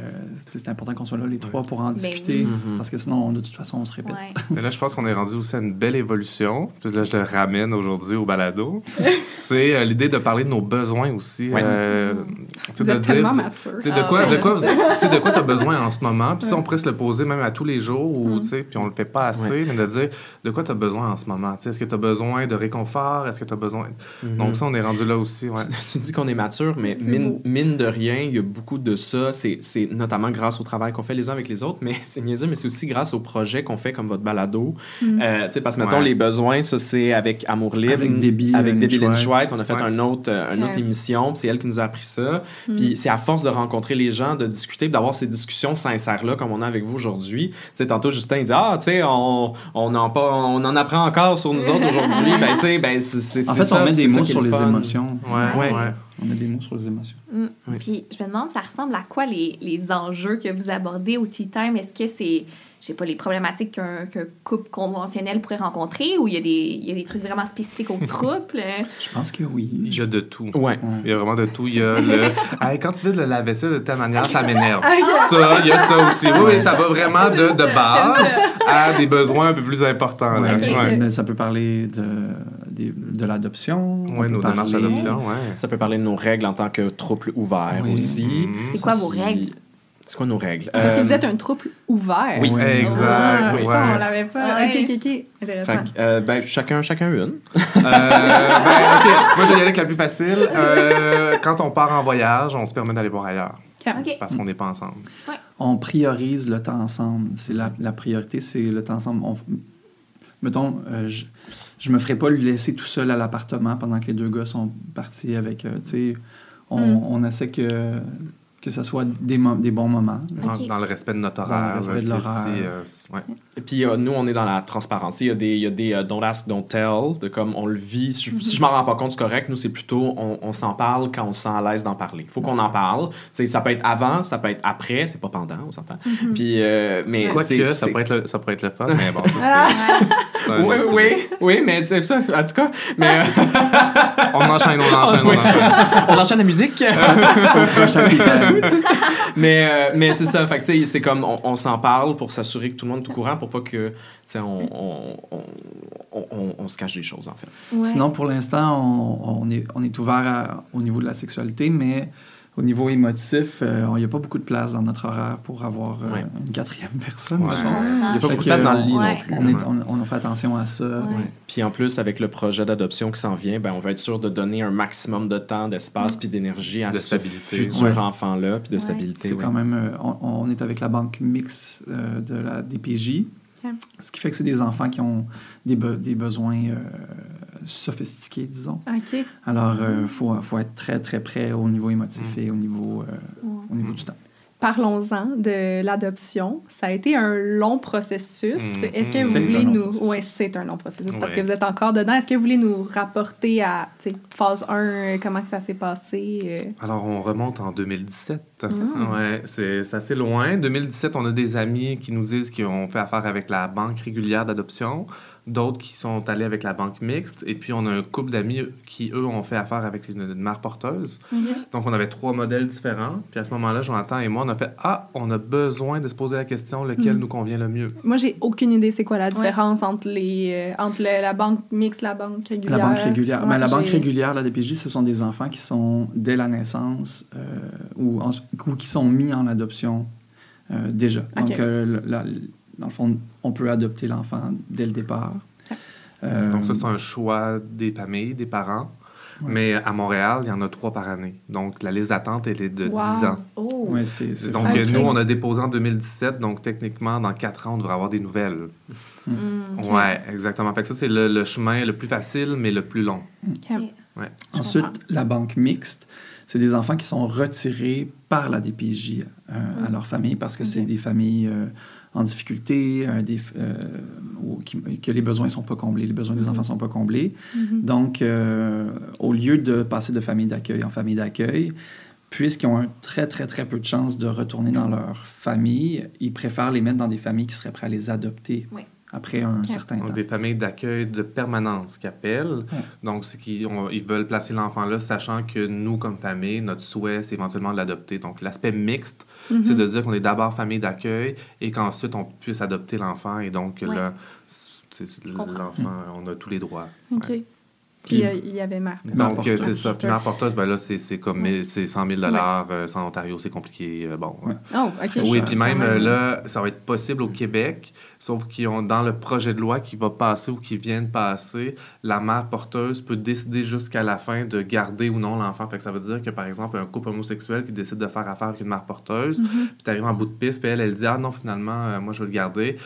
c'est important qu'on soit là les trois pour en discuter. oui. Parce que sinon, de toute façon, on se répète. Ouais. Mais là, je pense qu'on est rendu aussi à une belle évolution. Puis là, je le ramène aujourd'hui au balado. c'est euh, l'idée de parler de nos besoins aussi. Ouais. Euh, tu sais, Vous de êtes dire- tellement mature. tu sais, de quoi, de quoi, de quoi tu as besoin en ce moment? Puis ça, on pourrait se le poser même à tous les jours, ou, Mm. tu sais, puis on le fait pas assez, mais de dire de quoi tu as besoin en ce moment? Tu sais, Est-ce que tu as besoin de réconfort? Est-ce que tu as besoin. Donc, ça, on est rendu là aussi. Ouais. Tu, tu dis qu'on est mature, mais mine de rien, il y a beaucoup de ça. C'est c'est notamment grâce au travail qu'on fait les uns avec les autres, mais c'est niaiseux, mais c'est aussi grâce aux projets qu'on fait comme votre balado. Mm. Euh, tu sais, parce que, mettons, Ouais. les besoins, ça, c'est avec Amour Libre. Avec Debbie, Avec euh, Debbie Lynch Lynch-White. On a fait Ouais. un autre, euh, une autre émission, c'est elle qui nous a appris ça. Mm. Puis c'est à force de rencontrer les gens, de discuter, d'avoir ces discussions sincères-là, comme on a avec vous aujourd'hui. Tu sais, tantôt, Justin, il dit Ah, tu sais, on, on, en pas, on en apprend encore sur nous autres aujourd'hui. ben, tu sais, ben, c'est c'est- En c'est fait, ça, on met des mots sur le les fun. émotions. Ouais, Ouais. ouais. On met des mots sur les émotions. Mm. Oui. Puis je me demande, ça ressemble à quoi les, les enjeux que vous abordez au Tea Time? Est-ce que c'est, je sais pas, les problématiques qu'un qu'un couple conventionnel pourrait rencontrer ou il y, a des, il y a des trucs vraiment spécifiques au couple? Je pense que oui. Il y a de tout. Ouais. Il y a vraiment de tout. Il y a le. Hey, quand tu veux de la vaisselle de telle manière, ça m'énerve. Ah, Ça, il y a ça aussi. Oui, oui, ça va vraiment de, de base à des besoins un peu plus importants. là. Ouais. Mais ça peut parler de, des- de l'adoption. peut nos démarches d'adoption, ouais. Ça peut parler de nos règles en tant que trouble ouvert Oui. aussi. Mhm. C'est quoi vos règles? C'est quoi nos règles? Parce que Euh, vous êtes un trouble ouvert. Oui, Oui. Exact. Ah, ouais. Ça, on l'avait pas. Ouais. OK, OK, OK. Intéressant. fait euh, ben, chacun, chacun une. Euh, ben, ok, moi je vais y aller avec la plus facile. Euh, quand on part en voyage, on se permet d'aller voir ailleurs OK. parce qu'on n'est pas ensemble. On priorise le temps ensemble. C'est la, la priorité, c'est le temps ensemble. On- mettons, euh, je, je me ferais pas lui laisser tout seul à l'appartement pendant que les deux gars sont partis avec. euh, tu sais, on, Mm. on essaie que, que ce soit des, mo- des bons moments. Dans, le respect de notre Dans le horaire. respect là, de l'horaire. euh, ouais. Et puis euh, nous, on est dans la transparence. Il y a des, il y a des euh, don't ask, don't tell, de comme on le vit. Si je, si je m'en rends pas compte, c'est correct. Nous, c'est plutôt on, on s'en parle quand on se sent à l'aise d'en parler. Il faut qu'on en parle. Tu sais, ça peut être avant, ça peut être après, c'est pas pendant, on s'entend. Puis, euh, mais Quoique, c'est- ça, pourrait être le- ça pourrait être le fun, mais bon. ça, Ah, Oui, oui, oui, mais c'est ça, en tout cas. Mais euh, On enchaîne, on enchaîne, on enchaîne. on enchaîne la musique. C'est ça. mais euh, mais c'est ça. Fait que, c'est comme on, on s'en parle pour s'assurer que tout le monde est au courant pour pas que on, on, on, on- on- on se cache des choses, en fait. ouais. Sinon, pour l'instant, on, on est, on est ouvert à- au niveau de la sexualité, mais au niveau émotif, euh, il n'y a pas beaucoup de place dans notre horaire pour avoir euh, Ouais. une quatrième personne. Ouais. mettons. Il n'y a pas Fait beaucoup de place dans le on- lit ouais. non plus. On, est- on- on fait attention à ça. Ouais. Puis en plus, avec le projet d'adoption qui s'en vient, ben, on va être sûr de donner un maximum de temps, d'espace puis d'énergie à De ce stabilité. futur Ouais. enfant-là, puis de Ouais. stabilité. C'est ouais. quand même. euh, on, on est avec la banque mixte euh, de la DPJ. Ce qui fait que c'est des enfants qui ont des, be- des besoins euh, sophistiqués, disons. Alors, il faut, faut être très, très près au niveau émotif et au niveau, euh, au niveau du temps. Parlons-en de l'adoption. Ça a été un long processus. Mhm. Est-ce que vous voulez nous... Oui, c'est un long processus parce Ouais. que vous êtes encore dedans. Est-ce que vous voulez nous rapporter à phase 1, euh, comment que ça s'est passé? euh? Alors, on remonte en 2017. Mm. Ouais, c'est c'est assez loin. 2017, on a des amis qui nous disent qu'ils ont fait affaire avec la banque régulière d'adoption, d'autres qui sont allés avec la banque mixte, et puis on a un couple d'amis qui, eux, ont fait affaire avec une, une mère porteuse. Donc, on avait trois modèles différents. Puis à ce moment-là, Jonathan et moi, on a fait Ah, on a besoin de se poser la question lequel Mm. nous convient le mieux? Moi, j'ai aucune idée c'est quoi la différence entre, les, euh, entre le- la banque mixte, la banque régulière. La banque régulière. Ouais, Ben, la banque régulière, la DPJ, ce sont des enfants qui sont, dès la naissance, euh, ou, en- ou qui sont mis en adoption euh, déjà. Donc, euh, la- dans le fond, on peut adopter l'enfant dès le départ. Euh, Donc, ça, c'est un choix des familles, des parents. Ouais. Mais à Montréal, il y en a trois par année. Donc, la liste d'attente, elle est de Wow. 10 ans. Oh! ouais, c'est, c'est Donc, nous, on a déposé en 2017. Donc, techniquement, dans 4 ans, on devrait avoir des nouvelles. Mm. Ouais, exactement. Fait que ça, c'est le, le chemin le plus facile, mais le plus long. Ouais. Ensuite, la banque mixte, c'est des enfants qui sont retirés par la DPJ euh, à leur famille parce que c'est des familles euh, en difficulté, euh, des, euh, ou qui- que les besoins ne sont pas comblés, les besoins des enfants ne sont pas comblés. Mhm. Donc, euh, au lieu de passer de famille d'accueil en famille d'accueil, puisqu'ils ont un très, très, très peu de chances de retourner dans leur famille, ils préfèrent les mettre dans des familles qui seraient prêtes à les adopter Oui. après un certain Donc, temps. des familles d'accueil de permanence qui appellent. Ouais. Donc, c'est qu'ils ils veulent placer l'enfant là, sachant que nous, comme famille, notre souhait, c'est éventuellement de l'adopter. Donc, l'aspect mixte, Mhm. c'est de dire qu'on est d'abord famille d'accueil et qu'ensuite, on puisse adopter l'enfant. Et donc, Ouais. l'enfant, on a tous les droits. OK. Ouais. Puis euh, il y avait mère. Mère Donc, euh, c'est ça. Puis, mère porteuse, ben là, c'est c'est comme Ouais. mille- c'est 100 000 euh, Sans Ontario, c'est compliqué. euh, bon, ouais. Ouais. Oh, Oui, puis même là, ça va être possible au Québec, sauf qu'ils ont dans le projet de loi qui va passer ou qui vient de passer, la mère porteuse peut décider jusqu'à la fin de garder ou non l'enfant. Fait que ça veut dire que par exemple un couple homosexuel qui décide de faire affaire avec une mère porteuse, Mhm. puis t'arrives en bout de piste, puis elle elle dit ah non finalement euh, moi je vais le garder.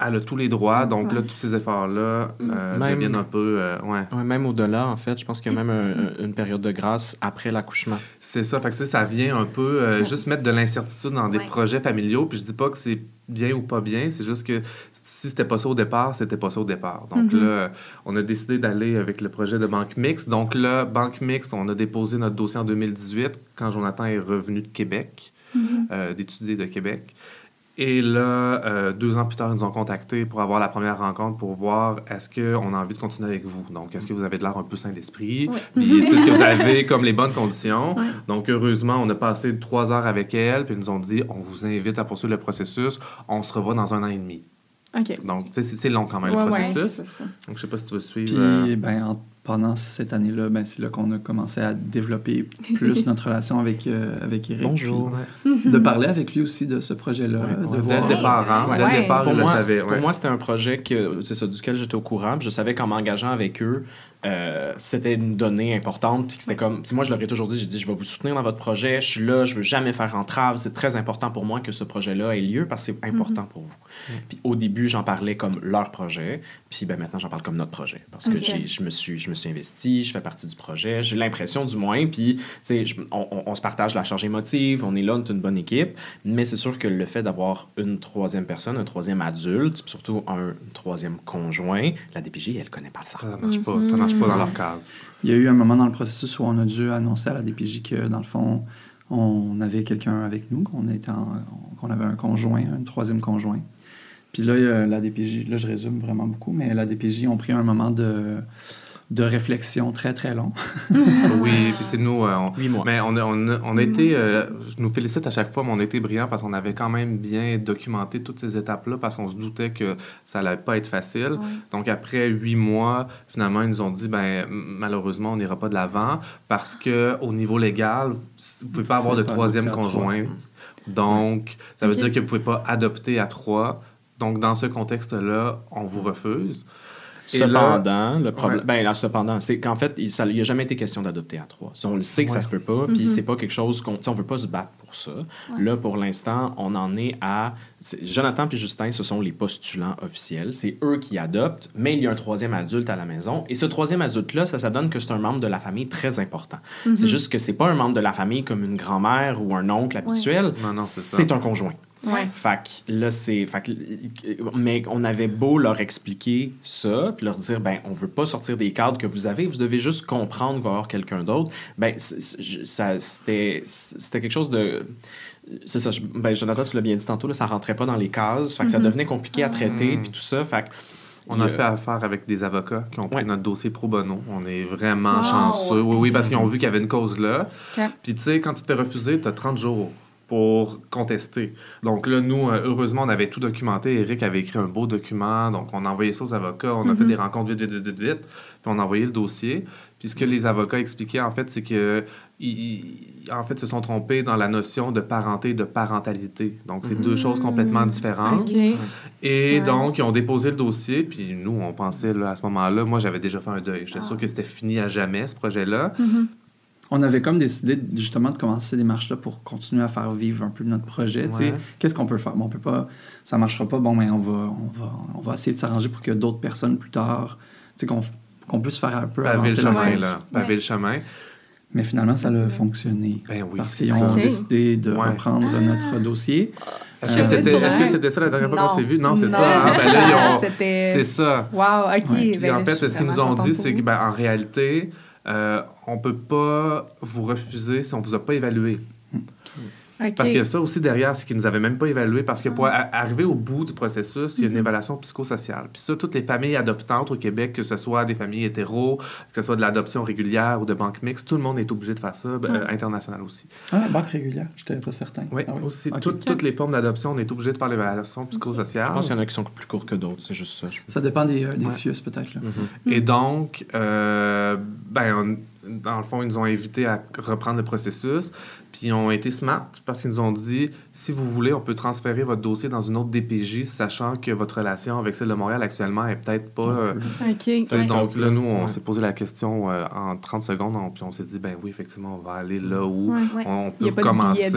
Elle a tous les droits, donc là tous ces efforts là Même- deviennent un peu euh, ouais. Ouais, même au-delà, en fait, je pense qu'il y a même un- un- une période de grâce après l'accouchement. C'est ça, fait que ça, ça vient un peu euh, Ouais. juste mettre de l'incertitude dans des Ouais. projets familiaux. Puis je dis pas que c'est bien ou pas bien, c'est juste que si c'était pas ça au départ, c'était pas ça au départ. Donc Mhm. là, on a décidé d'aller avec le projet de Banque Mixte. Donc là, Banque Mixte, on a déposé notre dossier en 2018 quand Jonathan est revenu de Québec, Mhm. euh, d'étudier de Québec. Et là, euh, deux ans plus tard, ils nous ont contactés pour avoir la première rencontre pour voir est-ce qu'on a envie de continuer avec vous. Donc, est-ce que vous avez de l'air un peu sain d'esprit? Oui. Puis, tu sais, est-ce que vous avez comme les bonnes conditions? Donc, heureusement, on a passé trois heures avec elle, puis ils nous ont dit on vous invite à poursuivre le processus. On se revoit dans un an et demi. Donc, c'est- long quand même, Ouais, le ouais, processus. c'est ça. Donc, je sais pas si tu veux suivre. Puis, euh, ben, en, pendant cette année-là, ben, c'est là qu'on a commencé à développer plus notre relation avec, euh, avec Eric. Bonjour. Puis De parler avec lui aussi de ce projet-là. Ouais, de ouais. Dès voir... le départ, hein? Ouais. Dès le départ, Pour je le moi, savais. pour ouais. moi, c'était un projet que, c'est ça, duquel j'étais au courant. Je savais qu'en m'engageant avec eux, euh, c'était une donnée importante. Puis que c'était comme. Si moi, je leur ai toujours dit, j'ai dit, je vais vous soutenir dans votre projet. Je suis là, je veux jamais faire entrave. C'est très important pour moi que ce projet-là ait lieu parce que c'est important pour vous. Puis au début, j'en parlais comme leur projet. Puis ben, maintenant, j'en parle comme notre projet. Parce que Ok. j'ai- je me suis, je me suis investi, je fais partie du projet. J'ai l'impression, du moins. Puis, tu sais, je- on, on- on se partage la charge émotive. On est là, on est une bonne équipe. Mais c'est sûr que le fait d'avoir une troisième personne, un troisième adulte, puis surtout un troisième conjoint, la DPJ, elle connaît pas ça. Ça marche pas. Ça marche pas dans leur case. Il y a eu un moment dans le processus où on a dû annoncer à la DPJ que, dans le fond, on avait quelqu'un avec nous, qu'on était en- qu'on avait un conjoint, un troisième conjoint. Puis là, a la DPJ, là, je résume vraiment beaucoup, mais la DPJ ont pris un moment de, de réflexion très, très long. Oui, puis c'est nous. euh, on- Huit mois. Mais on a, on a, on a été, euh, je nous félicite à chaque fois, mais on a été brillants parce qu'on avait quand même bien documenté toutes ces étapes-là parce qu'on se doutait que ça allait pas être facile. Ouais. Donc après huit mois, finalement, ils nous ont dit, ben malheureusement, on n'ira pas de l'avant parce que au niveau légal, vous pouvez pas avoir de pas troisième trois. conjoint. Donc, ça veut dire que vous pouvez pas adopter à trois. Donc, dans ce contexte-là, on vous refuse. Là- Cependant, le problème. Ouais. Ben, là, cependant, c'est qu'en fait, il n'y a jamais été question d'adopter à trois. On le sait que ça Ouais. se peut pas, puis c'est pas quelque chose qu'on. On veut pas se battre pour ça. Là, pour l'instant, on en est à. Jonathan puis Justin, ce sont les postulants officiels. C'est eux qui adoptent, mais il y a un troisième adulte à la maison. Et ce troisième adulte-là, ça, ça donne que c'est un membre de la famille très important. C'est juste que c'est pas un membre de la famille comme une grand-mère ou un oncle habituel. Non, non, c'est ça. c'est un conjoint. Ouais. Fait que là, c'est. Fait que, mais on avait beau leur expliquer ça, puis leur dire, ben, on veut pas sortir des cadres que vous avez, vous devez juste comprendre qu'il va y avoir quelqu'un d'autre. Ben, ça, c'était, c'était quelque chose de. C'est ça, je- ben, Jonathan, tu l'as bien dit tantôt, là, ça rentrait pas dans les cases. Fait que ça devenait compliqué à traiter, Mm. puis tout ça. Fait que. On a fait affaire avec des avocats qui ont pris Ouais. notre dossier pro bono. On est vraiment Wow. chanceux. Oui, oui, parce qu'ils ont vu qu'il y avait une cause là. Ok. Puis, tu sais, quand tu te fais refuser, tu as 30 jours pour contester. Donc là, nous, euh, heureusement, on avait tout documenté. Eric avait écrit un beau document. Donc, on a envoyé ça aux avocats. On a fait des rencontres vite, vite, vite, vite, vite. Puis, on a envoyé le dossier. Puis, ce que les avocats expliquaient, en fait, c'est que ils, en fait, se sont trompés dans la notion de parenté et de parentalité. Donc, c'est deux choses complètement différentes. Et Ouais. donc, ils ont déposé le dossier, puis nous, on pensait, là, à ce moment-là, moi, j'avais déjà fait un deuil. J'étais sûr que c'était fini à jamais, ce projet-là. On avait comme décidé justement de commencer ces démarches-là pour continuer à faire vivre un peu notre projet. tu sais. Ouais. Qu'est-ce qu'on peut faire? Bon, on peut pas, ça marchera pas. Bon, mais on va, on va, on va essayer de s'arranger pour que d'autres personnes plus tard, tu sais, qu'on qu'on puisse faire un peu Paver le avancer la chemin, là. Paver Ouais. le chemin. Mais finalement, ça a fonctionné. Ben oui, parce qu'ils ont décidé de Ouais. reprendre notre dossier. Est-ce Euh, que c'était c'est est-ce que vrai? c'était ça la dernière fois qu'on s'est vu? Non, c'est ça. hein? c'est Ben C'est ça. Wow, OK. Ouais. Puis Ben, en je fait, ce qu'ils nous ont dit, c'est vous. que ben, en réalité, euh, on peut pas vous refuser si on vous a pas évalué. Parce qu'il y a ça aussi derrière, c'est qu'ils nous avaient même pas évalué. Parce que pour a- arriver au bout du processus, il y a une évaluation psychosociale. Puis ça, toutes les familles adoptantes au Québec, que ce soit des familles hétéros, que ce soit de l'adoption régulière ou de banque mixte, tout le monde est obligé de faire ça, ben, euh, international aussi. Ah, banque régulière, j'étais pas certain. Oui, Ah aussi. Ok. Toutes- Toutes les formes d'adoption, on est obligé de faire l'évaluation psychosociale. Je pense qu'il y en a qui sont plus courts que d'autres, c'est juste ça. je- Ça dépend des, euh, des Ouais. CIUS, peut-être. là. Et donc, euh, ben, on- dans le fond, ils nous ont invités à reprendre le processus. Puis ils ont été smart parce qu'ils nous ont dit si vous voulez, on peut transférer votre dossier dans une autre DPJ, sachant que votre relation avec celle de Montréal actuellement est peut-être pas. euh, OK. tu sais, Ouais. donc là, nous, on Ouais. s'est posé la question euh, en 30 secondes, on- puis on s'est dit ben oui, effectivement, on va aller là où Ouais. Ouais. on Il peut commencer.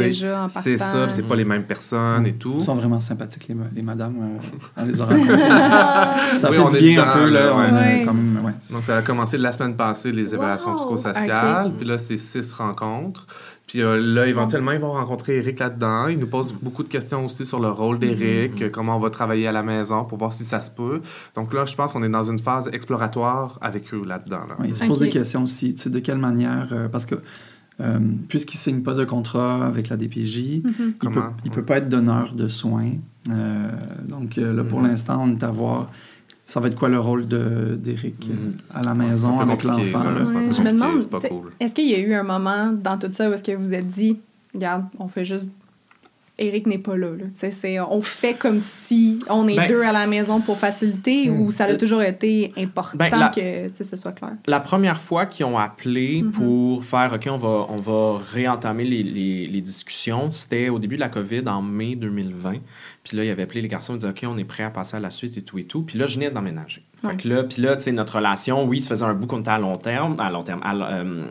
C'est ça, puis c'est pas les mêmes personnes et tout. Ils sont vraiment sympathiques, les, les madames. euh, on les a rencontrés. ça Oui, fait on du est bien dedans, un peu. Là. Donc, ça a commencé la semaine passée, les évaluations Wow! psychosociales. Puis là, c'est six rencontres. Puis euh, là, éventuellement, ils vont rencontrer Eric là-dedans. Il nous pose beaucoup de questions aussi sur le rôle d'Eric, euh, comment on va travailler à la maison pour voir si ça se peut. Donc là, je pense qu'on est dans une phase exploratoire avec eux là-dedans. là. Ouais, ils se posent des questions aussi. tu sais, De quelle manière. euh, parce que. euh, Puisqu'il ne signe pas de contrat avec la DPJ, Mhm. il Comment? peut, pas être donneur de soins. Euh, donc là, pour Mhm. l'instant, on est à voir. Ça va être quoi le rôle de- d'Éric euh, Mhm. à la maison avec l'enfant? je me demande, cool. est-ce qu'il y a eu un moment dans tout ça où est-ce que vous vous êtes dit, regarde, on fait juste Eric n'est pas là. on fait comme si on est Ben- deux à la maison pour faciliter Mm. ou ça a toujours été important Ben, la- que ce soit clair? La première fois qu'ils ont appelé Mhm. pour faire OK, on va, on va réentamer les, les, les discussions, c'était au début de la COVID en mai 2020. Puis là, il avait appelé les garçons, il disait OK, on est prêt à passer à la suite et tout et tout. Puis là, je venais d'emménager. Ouais. Fait que là, puis là, tu sais, notre relation, oui, ça faisait un bout qu'on était à long terme, à long terme, à, euh,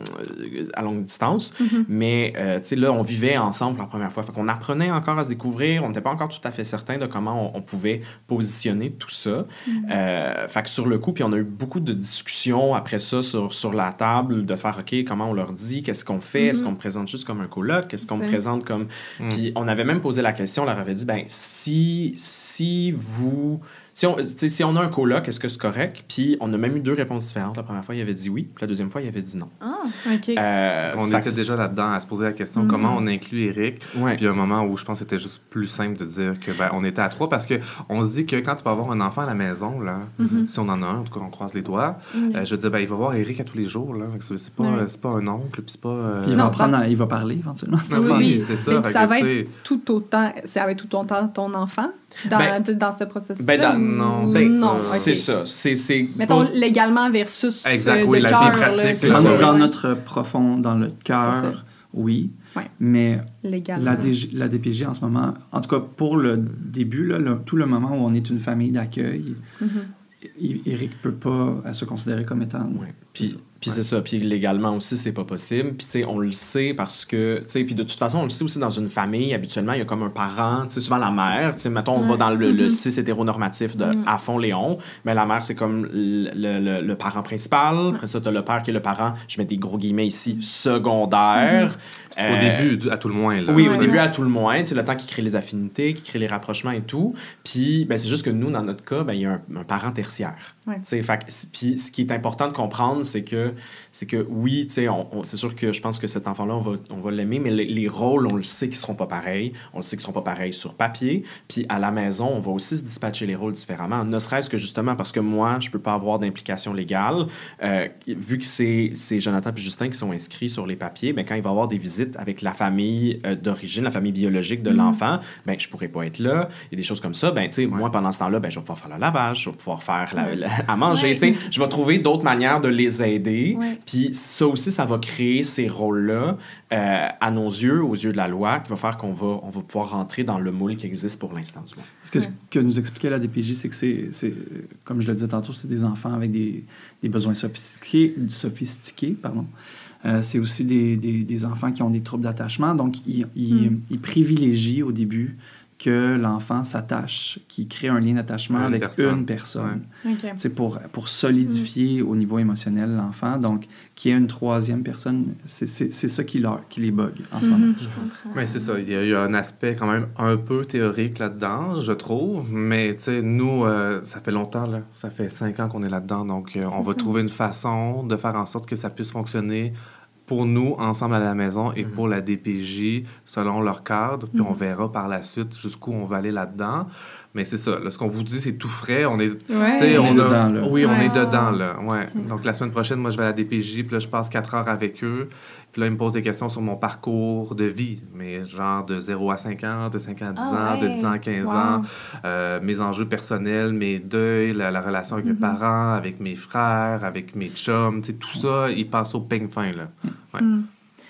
à longue distance, Mhm. mais euh, tu sais, là, on vivait ensemble la première fois. Fait qu'on apprenait encore à se découvrir, on n'était pas encore tout à fait certain de comment on, on pouvait positionner tout ça. Euh, fait que sur le coup, puis on a eu beaucoup de discussions après ça sur, sur la table, de faire OK, comment on leur dit, qu'est-ce qu'on fait, est-ce qu'on me présente juste comme un coloc, qu'est-ce qu'on me présente comme. Puis on avait même posé la question, on leur avait dit, ben si, si vous. Si on, si on a un coloc, est-ce que c'est correct? Puis on a même eu deux réponses différentes. La première fois, il avait dit oui, puis la deuxième fois, il avait dit non. Ah, OK. Euh, On était déjà là-dedans à se poser la question comment on inclut Eric? Ouais. Puis il y a un moment où je pense que c'était juste plus simple de dire que ben, on était à trois parce que on se dit que quand tu vas avoir un enfant à la maison, là, Mhm. si on en a un, en tout cas on croise les doigts, Mhm. euh, je dire, ben, il va voir Eric à tous les jours. Là, c'est pas, pas un oncle, puis c'est pas. euh, Puis il, Non, va prendre à- il va parler éventuellement. un enfant, oui. c'est ça. Ça va être tout autant, ça va être tout autant ton enfant dans, Ben- dans ce processus Ben, dans- non, c'est non, ça. C'est ça. C'est, c'est Mettons légalement versus Exact, euh, oui, de la cœur, Dans, dans notre profond, dans le cœur, oui. Ouais. Mais légalement. la, DG la DPJ en ce moment, en tout cas pour le début, là, le- tout le moment où on est une famille d'accueil, Mhm. I- Eric peut pas se considérer comme étant. Ouais. Puis. Puis Ouais. c'est ça. Puis légalement aussi, c'est pas possible. Puis, tu sais, on le sait parce que, tu sais, puis de toute façon, on le sait aussi dans une famille, habituellement, il y a comme un parent, tu sais, souvent la mère, tu sais, mettons, on va Ouais. dans le, le Mhm. cis hétéronormatif de à fond Léon, mais la mère, c'est comme le, le- le parent principal. Après ça, t'as le père qui est le parent, je mets des gros guillemets ici, secondaire. Au Euh, début, à tout le moins. Là, oui, tu au sais. début, à tout le moins, c'est le temps qui crée les affinités, qui crée les rapprochements et tout. Puis, ben, c'est juste que nous, dans notre cas, ben, il y a un, un parent tertiaire. Puis, ce qui est important de comprendre, c'est que, c'est que oui, tu sais, on, on- c'est sûr que je pense que cet enfant-là, on va, on va l'aimer, mais les, les rôles, on le sait qu'ils seront pas pareils. On le sait qu'ils seront pas pareils sur papier. Puis, à la maison, on va aussi se dispatcher les rôles différemment. Ne serait-ce que justement parce que moi, je peux pas avoir d'implication légale. Euh, vu que c'est c'est Jonathan et Justin qui sont inscrits sur les papiers, ben, quand il va y avoir des visites avec la famille euh, d'origine, la famille biologique de Mhm. l'enfant, ben, je pourrais pas être là. Il y a des choses comme ça. Ben, tu sais, moi, pendant ce temps-là, ben, je vais pouvoir faire le lavage, je vais pouvoir faire la- la- à manger. Ouais. Tu sais, je vais trouver d'autres manières de les aider. Ouais. Puis ça aussi, ça va créer ces rôles-là euh, à nos yeux, aux yeux de la loi, qui va faire qu'on va, on va pouvoir rentrer dans le moule qui existe pour l'instant. du moins. Parce que ce que nous expliquait la DPJ, c'est que c'est, c'est, comme je le disais tantôt, c'est des enfants avec des, des besoins sophistiqués, sophistiqués pardon. Euh, c'est aussi des, des, des enfants qui ont des troubles d'attachement. Donc, ils, ils, Mm. ils privilégient au début que l'enfant s'attache, qu'il crée un lien d'attachement avec personne. une personne. C'est pour, pour solidifier au niveau émotionnel l'enfant. Donc, qu'il y ait une troisième personne, c'est, c'est, c'est ça qui, leur, qui les bug en ce moment. Je comprends. Mais c'est ça, il y a un aspect quand même un peu théorique là-dedans, je trouve. Mais tu sais, nous, euh, ça fait longtemps, là. Ça fait cinq ans qu'on est là-dedans. Donc, euh, on va ça. trouver une façon de faire en sorte que ça puisse fonctionner pour nous, ensemble à la maison, et Mhm. pour la DPJ, selon leur cadre. Puis on Mhm. verra par la suite jusqu'où on va aller là-dedans. Mais c'est ça, là, ce qu'on vous dit, c'est tout frais. On est Ouais. Tu sais, On est on a- dedans, là. Oui, on est dedans, là. Ouais. Donc, la semaine prochaine, moi, je vais à la DPJ, puis là, je passe quatre heures avec eux. Puis là, ils me posent des questions sur mon parcours de vie, mais genre de 0 à 5 ans, de 5 ans à 10 Ah ans, de ouais. 10 ans à 15 Wow. ans, euh, mes enjeux personnels, mes deuils, la, la relation avec mes parents, avec mes frères, avec mes chums, tu sais, tout ça, ils passent au peigne fin, là. Ouais. Mm.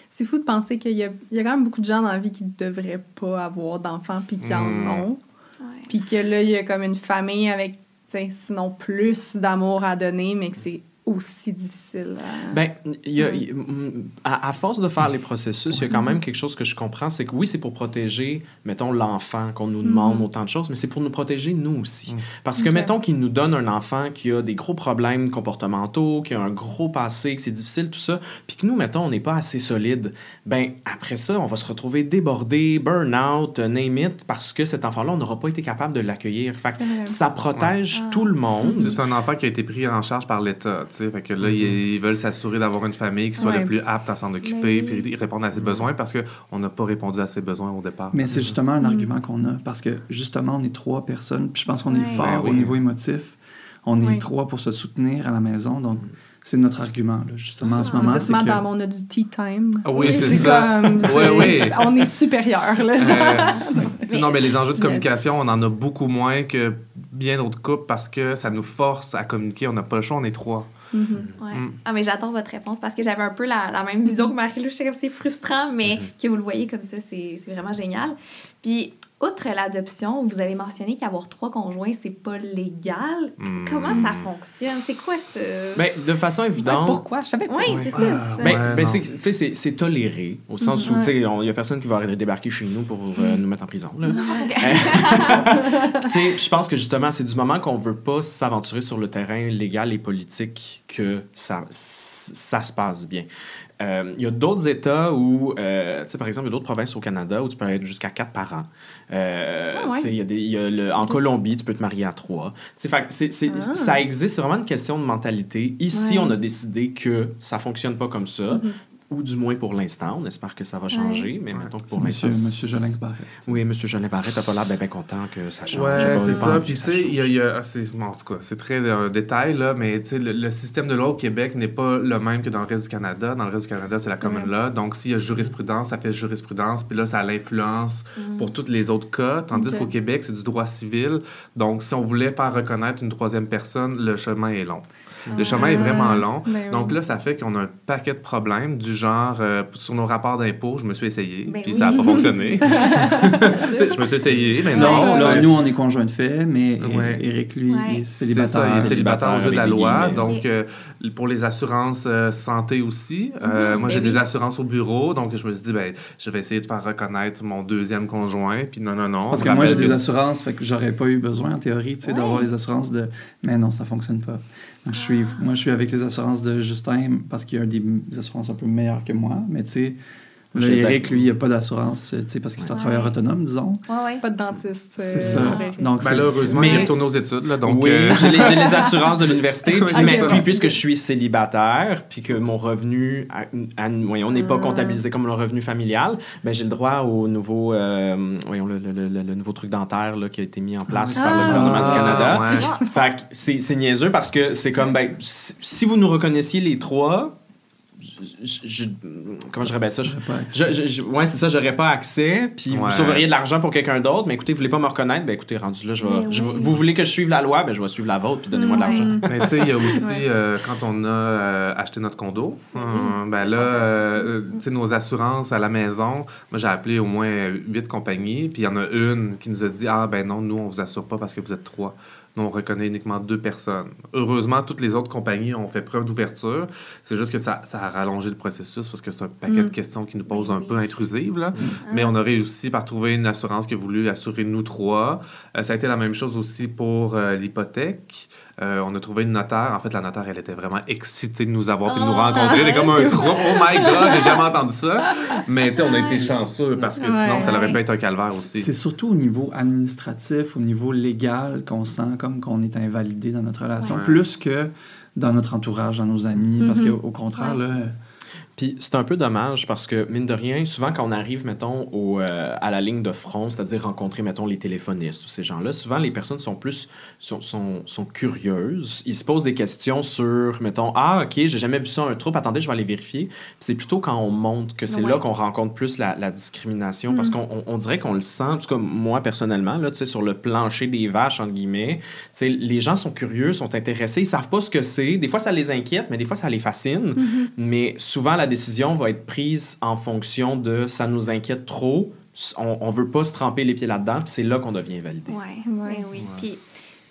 C'est fou de penser qu'il y a, il y a quand même beaucoup de gens dans la vie qui ne devraient pas avoir d'enfants puis qui Mm. en ont. Puis que là, il y a comme une famille avec, sinon plus d'amour à donner, mais que c'est aussi difficile. à- Ben, il y a- mm, à, à force de faire les processus, il y a quand même quelque chose que je comprends, c'est que oui, c'est pour protéger, mettons, l'enfant qu'on nous demande Mhm. autant de choses, mais c'est pour nous protéger nous aussi. Mhm. Parce que, mettons, qu'il nous donne un enfant qui a des gros problèmes comportementaux, qui a un gros passé, que c'est difficile, tout ça, puis que nous, mettons, on n'est pas assez solide, ben après ça, on va se retrouver débordé, burn-out, name it, parce que cet enfant-là, on n'aura pas été capable de l'accueillir. Fait que ça protège Ouais. tout le monde. C'est un enfant qui a été pris en charge par l'État, tu sais. Fait que là, ils, ils veulent s'assurer d'avoir une famille qui soit Ouais. le plus apte à s'en occuper, Mais- puis répondre à ses besoins, parce qu'on n'a pas répondu à ses besoins au départ. Mais c'est justement un Mm. argument qu'on a parce que justement, on est trois personnes. Puis je pense qu'on Ouais. est fort Ben au niveau émotif. On est trois pour se soutenir à la maison. Donc, c'est notre argument, là, justement, en ce On moment. souvent, que- mon a du tea time. Ah oui, c'est ça. comme, oui. on est supérieur, là, genre. Euh, non, mais les enjeux de communication, on en a beaucoup moins que bien d'autres couples parce que ça nous force à communiquer. On n'a pas le choix, on est trois. Mhm. Ouais. Mm. Ah, mais j'attends votre réponse parce que j'avais un peu la, la même vision que Marie-Lou. Comme c'est frustrant, mais Mm-hmm. que vous le voyez comme ça, c'est c'est vraiment génial. Puis, outre l'adoption, vous avez mentionné qu'avoir trois conjoints, c'est pas légal. Mm. Comment ça fonctionne? C'est quoi ce. Ben, de façon évidente. Pourquoi? Je savais pas. oui, c'est ça. Ah, ça. Ben, Ouais, ben, c'est, tu sais, c'est, c'est toléré, au sens où, Mhm. tu sais, il n'y a personne qui va débarquer chez nous pour euh, nous mettre en prison. Je pense que justement, c'est du moment qu'on veut pas s'aventurer sur le terrain légal et politique que ça, ça se passe bien. Euh, Il y a d'autres États où, euh, tu sais, par exemple, il y a d'autres provinces au Canada où tu peux être jusqu'à quatre parents. Euh, Ah ouais. tu sais, il y a des, il y a le- en Colombie, tu peux te marier à trois. Tu sais, fait c'est, c'est- Ah. ça existe, c'est vraiment une question de mentalité. Ici, Ouais. on a décidé que ça fonctionne pas comme ça. Mhm. Ou du moins pour l'instant, on espère que ça va changer, mais mettons que pour l'instant. monsieur, monsieur Jolin Barrette. Oui, M. Jolin Barrette n'a pas l'air bien, bien content que ça change. Ouais, pas- c'est ça. Puis, tu sais, change. il y a. y a- c'est, bon, en tout cas, c'est très un détail, là, mais tu sais, le, le système de loi au Québec n'est pas le même que dans le reste du Canada. Dans le reste du Canada, c'est la common law. Donc, s'il y a jurisprudence, ça fait jurisprudence. Puis là, ça a l'influence pour tous les autres cas. Tandis qu'au Québec, c'est du droit civil. Donc, si on voulait faire reconnaître une troisième personne, le chemin est long. Le chemin est vraiment long. Ben oui. Donc là, ça fait qu'on a un paquet de problèmes du genre, euh, sur nos rapports d'impôts, je me suis essayé, Ben puis oui. ça n'a pas fonctionné. je me suis essayé, mais non. Non, là, nous, on est conjoint de fait, mais Ouais. Eric, lui, Ouais. il est C'est célibataire. ça, il est célibataire aux yeux de la loi. guillemets. Donc, euh, pour les assurances euh, santé aussi, euh, Mhm, moi, ben j'ai oui. des assurances au bureau. Donc, je me suis dit, ben, je vais essayer de faire reconnaître mon deuxième conjoint. Puis non, non, non. Parce que moi, j'ai des assurances, fait que j'aurais pas eu besoin, en théorie, tu sais, Ouais. d'avoir les assurances de... Mais non, ça fonctionne pas. Donc, je suis, moi, je suis avec les assurances de Justin parce qu'il y a des assurances un peu meilleures que moi. Mais tu sais, ai- Eric, lui, il a pas d'assurance, tu sais, parce qu'il est un travailleur autonome, disons. Ouais, ouais. Pas de dentiste. C'est euh, ça. Valérie. Donc, c'est- Malheureusement, Mais- il est retourné aux études. Là, donc, oui, euh, j'ai les, j'ai les assurances de l'université. Oui, puis, c'est mais- ça. puis puisque je suis célibataire, puis que mon revenu, à- à- voyons, n'est pas Ah. comptabilisé comme le revenu familial, ben, j'ai le droit au nouveau, euh, voyons, le, le- le- le nouveau truc dentaire là, qui a été mis en place Ah. par le gouvernement du Canada. ouais. Ah, Fait que c'est c'est niaiseux parce que c'est comme, ben, si, si vous nous reconnaissiez les trois, je, je- comment je bien ça? Je- j'aurais pas accès. je, je- je- ouais, c'est ça, j'aurais pas accès, puis vous sauveriez de l'argent pour quelqu'un d'autre, mais écoutez, vous voulez pas me reconnaître, ben écoutez, rendu là, je vais, oui. vous voulez que je suive la loi, ben je vais suivre la vôtre, puis donnez-moi de l'argent. Mais tu sais, il y a aussi, Ouais. euh, quand on a euh, acheté notre condo, euh, ben là, euh, tu sais, nos assurances à la maison, moi, j'ai appelé au moins huit compagnies, puis il y en a une qui nous a dit Ah, ben non, nous, on vous assure pas parce que vous êtes trois. Nous, on reconnaît uniquement deux personnes. Heureusement, toutes les autres compagnies ont fait preuve d'ouverture. C'est juste que ça, ça a rallongé le processus parce que c'est un paquet de Mm. questions qui nous posent un peu intrusives. Là. Mais on a réussi par trouver une assurance qui a voulu assurer nous trois. Euh, ça a été la même chose aussi pour euh, l'hypothèque. Euh, on a trouvé une notaire. En fait, la notaire, elle était vraiment excitée de nous avoir et de nous Oh. rencontrer. Elle était comme un troupe. Oh my God, j'ai jamais entendu ça. Mais tu sais, on a été chanceux parce que sinon, Ouais. ça aurait pu être un calvaire aussi. C'est surtout au niveau administratif, au niveau légal, qu'on sent comme qu'on est invalidé dans notre relation, Ouais. plus que dans notre entourage, dans nos amis. Parce Mhm. qu'au contraire, Ouais. là, Puis c'est un peu dommage parce que, mine de rien, souvent quand on arrive, mettons, au, euh, à la ligne de front, c'est-à-dire rencontrer, mettons, les téléphonistes ou ces gens-là, souvent les personnes sont plus, sont, sont, sont curieuses. Ils se posent des questions sur, mettons, ah, OK, j'ai jamais vu ça un troupe, attendez, je vais aller vérifier. Puis c'est plutôt quand on montre que c'est Ouais. là qu'on rencontre plus la, la discrimination parce Mm. qu'on on- dirait qu'on le sent, en tout cas, moi, personnellement, là, tu sais, sur le plancher des vaches, entre guillemets, tu sais, les gens sont curieux, sont intéressés, ils savent pas ce que c'est. Des fois, ça les inquiète, mais des fois, ça les fascine. Mais souvent, la décision va être prise en fonction de ça nous inquiète trop, on, veut pas se tremper les pieds là-dedans, puis c'est là qu'on devient validé. Ouais, Ouais. ben oui. Puis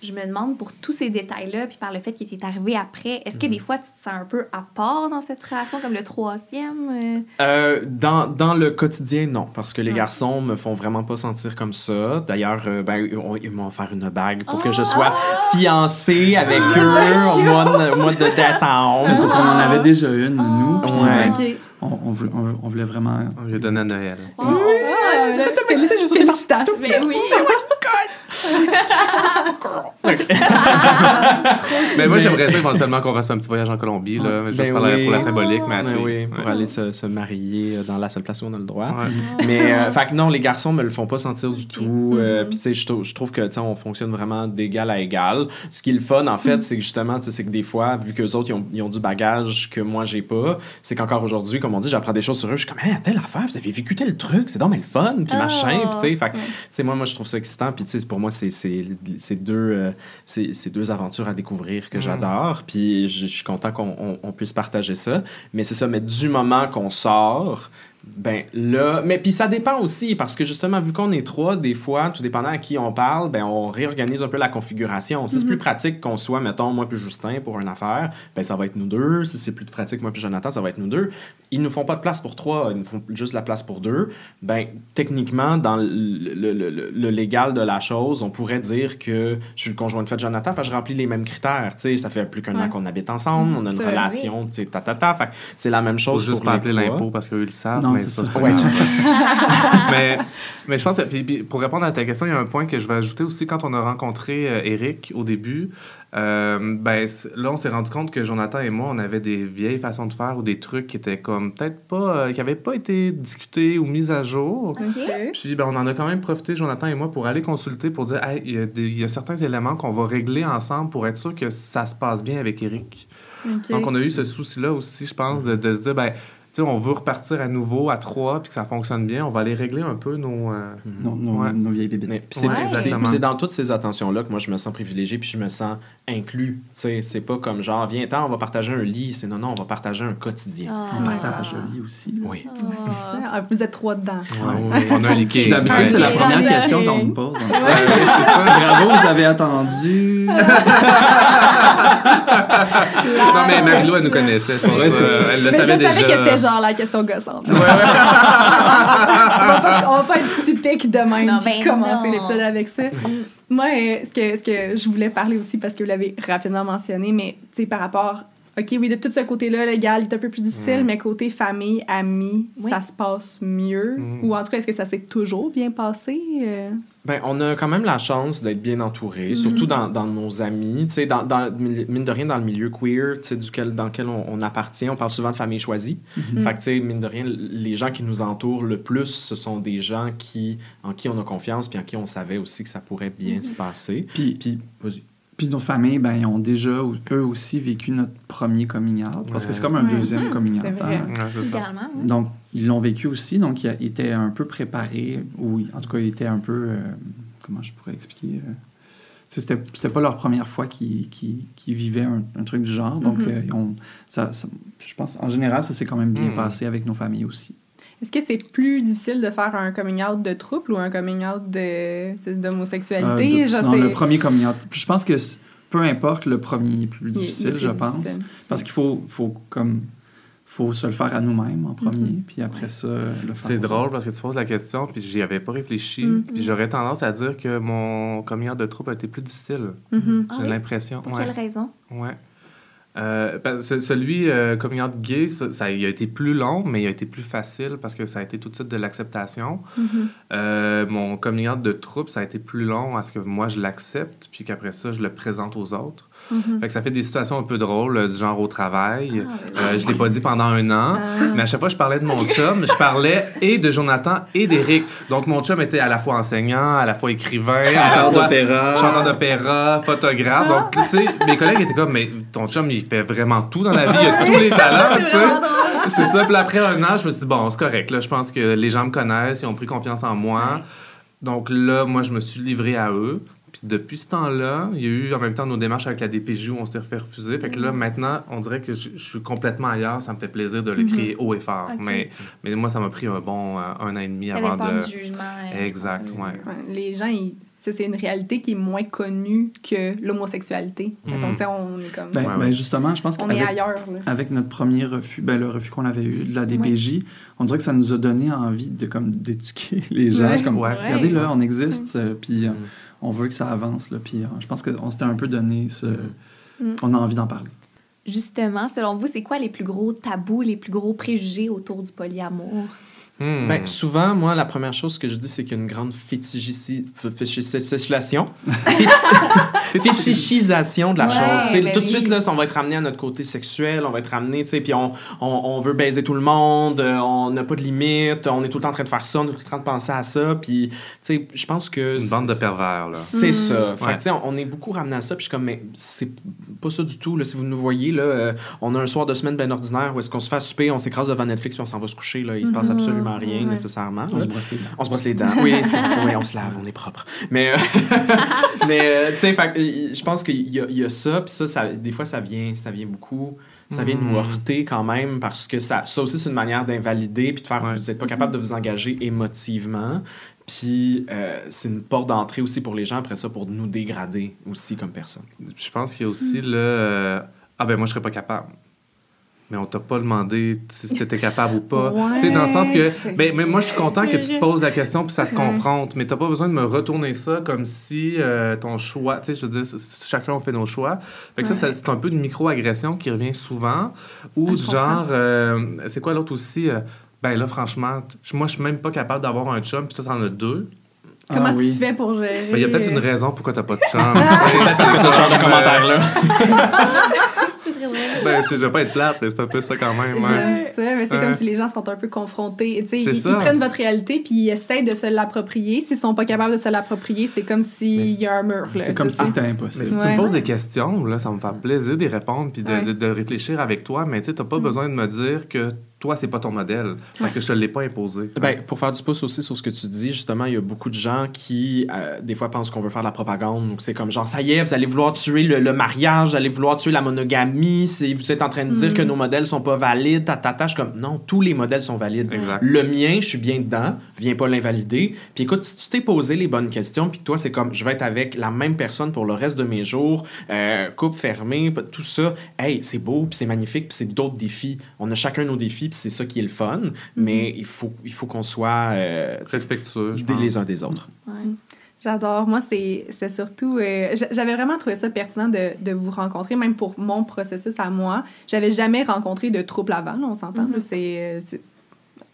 je me demande pour tous ces détails-là, puis par le fait qu'il est arrivé après, est-ce Mhm. que des fois tu te sens un peu à part dans cette relation, comme le troisième? euh? Euh, dans, dans le quotidien, non, parce que les garçons me font vraiment pas sentir comme ça. D'ailleurs, euh, ben, ils m'ont offert une bague pour que je Oh! sois fiancée avec Ah, eux au mois de, au mois de décembre. parce qu'on en avait déjà une, nous, puis Ouais. euh, OK. on, on voulait, on- on voulait vraiment... On lui a donné à Noël. Oh, c'est félicitations. Mais oui. Mais moi, j'aimerais ça éventuellement qu'on fasse un petit voyage en Colombie, là, Ouais. juste Ben pour, la, oui. pour la symbolique, mais Ben oui, pour Ouais. aller se, se marier dans la seule place où on a le droit. Ouais. Mais, euh, fait que non, les garçons me le font pas sentir du tout. Euh, Mhm. Puis, tu sais, je, trou- je trouve que, tu on fonctionne vraiment d'égal à égal. Ce qui est le fun, en fait, c'est que justement, tu sais, c'est que des fois, vu qu'eux autres, ils ont, ils ont du bagage que moi, j'ai pas, c'est qu'encore aujourd'hui, comme on dit, j'apprends des choses sur eux. Je suis comme, hey, telle affaire, vous avez vécu tel truc, c'est donc bien le fun, puis Ah. machin. Puis, tu sais, fait que, tu sais, moi, moi, je trouve ça excitant. Puis, tu sais, pour moi, c'est deux, euh, deux aventures à découvrir que Mhm. j'adore. Puis, je suis content qu'on on- on puisse partager ça. Mais c'est ça, mais du moment qu'on sort, ben là, mais puis ça dépend aussi parce que justement vu qu'on est trois, des fois, tout dépendant à qui on parle, ben on réorganise un peu la configuration. Si c'est plus pratique qu'on soit, mettons moi puis Justin pour une affaire, ben ça va être nous deux. Si c'est plus pratique moi puis Jonathan, ça va être nous deux. Ils nous font pas de place pour trois, ils nous font juste la place pour deux. Ben techniquement dans le, le- le- le- le légal de la chose, on pourrait dire que je suis le conjoint de fait de Jonathan parce que je remplis les mêmes critères. Tu sais, ça fait plus qu'un Ouais. an qu'on habite ensemble, on a une relation, tu sais, ta ta ta. Fait que c'est la même Faut chose juste pour pas les appeler trois. l'impôt parce qu'eux, ils le savent. Non, mais c'est ça, ça. Ouais, mais, mais je pense que puis- puis pour répondre à ta question, il y a un point que je vais ajouter aussi quand on a rencontré euh, Eric au début. euh, ben, là, on s'est rendu compte que Jonathan et moi, on avait des vieilles façons de faire ou des trucs qui étaient comme peut-être pas, euh, qui n'avaient pas été discutés ou mis à jour. OK. Puis ben, on en a quand même profité, Jonathan et moi, pour aller consulter pour dire Hey, il y, a des- il y a certains éléments qu'on va régler ensemble pour être sûr que ça se passe bien avec Eric. Donc, on a eu ce souci-là aussi, je pense, de, de se dire, ben, sais, on veut repartir à nouveau à trois puis que ça fonctionne bien. On va aller régler un peu nos. euh, Nos, nos- Ouais. nos vieilles bébites. C'est Ouais, exactement. c'est dans toutes ces attentions-là que moi je me sens privilégié puis je me sens inclus. Tu sais, c'est pas comme genre viens ten on va partager un lit, c'est non non, on va partager un quotidien. On partage le lit aussi. là. Oui. Ouais, c'est ça. Ah, vous êtes trois dedans. Ouais. On a un liquide. D'habitude, c'est la première Ouais. question qu'on me pose. en fait. Ouais, ouais, c'est ça. Bravo, vous avez attendu. Non, mais Marie-Lou, elle nous connaissait. c'est Ouais, ça. c'est ça. Elle le Mais je savait savais déjà. que c'était genre la question gossante. on, va pas, on va pas être typique de même Non, puis ben commencer l'épisode avec ça. Moi, euh, ce que, ce que je voulais parler aussi, parce que vous l'avez rapidement mentionné, mais par rapport. OK, oui, de tout ce côté-là, légal, il est un peu plus difficile, Mm. mais côté famille, amis, Oui. ça se passe mieux? Mm. Ou en tout cas, est-ce que ça s'est toujours bien passé? euh? Ben, on a quand même la chance d'être bien entouré, surtout dans, dans nos amis. Tu sais, dans, dans, mine de rien, dans le milieu queer, tu sais, duquel, dans lequel on, on appartient, on parle souvent de famille choisie. Fait que, tu sais, mine de rien, les gens qui nous entourent le plus, ce sont des gens qui, en qui on a confiance puis en qui on savait aussi que ça pourrait bien se passer. Puis, Puis, vas-y. Puis nos familles, ben, ils ont déjà, eux aussi, vécu notre premier coming out. Parce que c'est comme un Ouais. deuxième coming C'est out. vrai. hein. Ouais, ça. Oui. Donc, ils l'ont vécu aussi, donc ils étaient un peu préparés, ou en tout cas, ils étaient un peu. euh, comment je pourrais expliquer euh, C'était c'était pas leur première fois qu'ils qu'ils- qu'ils vivaient un, un truc du genre. Donc, Mhm. euh, ils ont- ça, ça- je pense, en général, ça s'est quand même bien Mhm. passé avec nos familles aussi. Est-ce que c'est plus difficile de faire un coming out de trouble ou un coming out d'homosexualité? Euh, non, le premier coming out. Je pense que peu importe, le premier est plus est- difficile, plus je pense. difficile. Parce qu'il faut, faut, comme, faut se le faire à nous-mêmes en premier, Mhm. puis après ça, le faire. C'est drôle parce que tu poses la question, puis j'y avais pas réfléchi. Mm. Puis j'aurais tendance à dire que mon coming out de troupe a été plus difficile. Mhm. Ah J'ai oui? l'impression. Pour ouais. quelle raison? Ouais. Euh, ben, ce- celui euh, coming out gay, ça, ça- il a été plus long, mais il a été plus facile parce que ça a été tout de suite de l'acceptation. Mhm. Euh, mon coming out de troupe, ça a été plus long à ce que moi je l'accepte, puis qu'après ça, je le présente aux autres. Mhm. Fait que ça fait des situations un peu drôles, euh, du genre au travail. Ah. Euh, je l'ai pas dit pendant un an, Ah. mais à chaque fois que je parlais de mon chum, je parlais et de Jonathan et d'Éric. Donc mon chum était à la fois enseignant, à la fois écrivain, à la Chanteur fois d'opéra. chanteur d'opéra, photographe. Donc, tu sais, mes collègues étaient comme, mais ton chum, il fait vraiment tout dans la vie, il a tous les talents, tu sais. C'est ça. Puis après un an, je me suis dit, bon, c'est correct. Là, je pense que les gens me connaissent, ils ont pris confiance en moi. Donc là, moi, je me suis livré à eux. Puis depuis ce temps-là, il y a eu en même temps nos démarches avec la DPJ où on s'était fait refuser. Fait que là, maintenant, on dirait que je, je suis complètement ailleurs. Ça me fait plaisir de le crier haut et fort. Mais, mais moi, ça m'a pris un bon euh, un an et demi avant de... du jugement. euh, Exact, ouais. Ouais, Les gens, ils- c'est une réalité qui est moins connue que l'homosexualité. Mm. sais, on est comme. Ben, Ouais, ben, justement, je pense on est qu'avec ailleurs. Là. avec notre premier refus, ben, le refus qu'on avait eu de la DPJ, on dirait que ça nous a donné envie de comme d'éduquer les gens. Ouais. Comme, Ouais. regardez là, on existe, euh, puis euh, on veut que ça avance. Là, puis euh, je pense qu'on s'était un peu donné ce... Mm. On a envie d'en parler. Justement, selon vous, c'est quoi les plus gros tabous, les plus gros préjugés autour du polyamour? Hmm. Ben, souvent, moi, la première chose que je dis, c'est qu'il y a une grande fétichisation. Féti- fétichisation de la Ouais, chose. Ben tout de oui. suite, là, on va être ramené à notre côté sexuel, on va être ramené, tu sais, puis on, on, on veut baiser tout le monde, euh, on n'a pas de limite, on est tout le temps en train de faire ça, on est tout le temps en train de penser à ça, puis, tu sais, je pense que... Une bande de c'est- pervers, là. C'est ça. Fait Ouais. tu sais, on, on est beaucoup ramené à ça. Puis je suis comme, mais c'est pas ça du tout. Là, si vous nous voyez, là, euh, on a un soir de semaine bien ordinaire où est-ce qu'on se fait à souper, on s'écrase devant Netflix puis on s'en va se coucher. Là. Il se passe absolument rien Ouais. nécessairement. On là. se brosse les dents. On se brosse les dents. Oui, on se lave, on est propre. Mais, euh, mais euh, tu sais, euh, je pense qu'il y, a- il y a ça. Puis ça, ça, des fois, ça vient, ça vient beaucoup. Ça vient nous Mm. heurter quand même parce que ça, ça aussi, c'est une manière d'invalider puis de faire Ouais. vous n'êtes pas capable de vous engager émotivement. Puis euh, c'est une porte d'entrée aussi pour les gens après ça pour nous dégrader aussi comme personne. Je pense qu'il y a aussi le euh, Ah ben moi je serais pas capable. Mais on t'a pas demandé si t'étais capable ou pas. Ouais, tu sais, dans le sens que. Ben, mais moi, je suis content que tu te poses la question puis ça te confronte. Mais t'as pas besoin de me retourner ça comme si euh, ton choix. Tu sais, je veux dire, chacun on fait nos choix. Fait que ça, ça, c'est un peu de micro-agression qui revient souvent. Ou Ah, du genre. euh, c'est quoi l'autre aussi? euh, ben là, franchement, moi, je suis même pas capable d'avoir un chum, puis toi, t'en as deux. Comment Ah tu oui. fais pour gérer? Ben, il y a peut-être une raison pourquoi t'as pas de chum. C'est peut-être parce que tu as ce genre de commentaires-là. ben, c'est- je vais pas être plate, mais c'est un peu ça quand même. J'aime ça, mais c'est Ouais. comme si les gens sont un peu confrontés. Tu sais, C'est ils, ils prennent votre réalité puis ils essayent de se l'approprier. S'ils sont pas capables de se l'approprier, c'est comme Mais s'il y a un mur. là. C'est comme ça. si c'était Mais impossible. si tu me poses des questions, là, ça me fait plaisir d'y répondre puis de, Ouais. de- de réfléchir avec toi. Mais tu t'as pas besoin de me dire que toi, c'est pas ton modèle parce que je te l'ai pas imposé. Ben, pour faire du pouce aussi sur ce que tu dis, justement, il y a beaucoup de gens qui, euh, des fois, pensent qu'on veut faire de la propagande. Donc, c'est comme genre, ça y est, vous allez vouloir tuer le, le mariage, vous allez vouloir tuer la monogamie, c'est- vous êtes en train de dire que nos modèles sont pas valides, ta, ta, ta. Je suis comme, non, tous les modèles sont valides. Exact. Le mien, je suis bien dedans, viens pas l'invalider. Puis écoute, si tu t'es posé les bonnes questions, puis que toi, c'est comme, je vais être avec la même personne pour le reste de mes jours, euh, couple fermé, p- tout ça, hey, c'est beau, puis c'est magnifique, puis c'est d'autres défis. On a chacun nos défis, puis c'est ça qui est le fun, mais il faut, il faut qu'on soit euh, Respectueux. les uns des autres. Ouais. J'adore. Moi, c'est c'est surtout. euh, j'a- J'avais vraiment trouvé ça pertinent de, de vous rencontrer, même pour mon processus à moi. J'avais jamais rencontré de trouble avant, là, on s'entend. là, C'est. euh, c'est-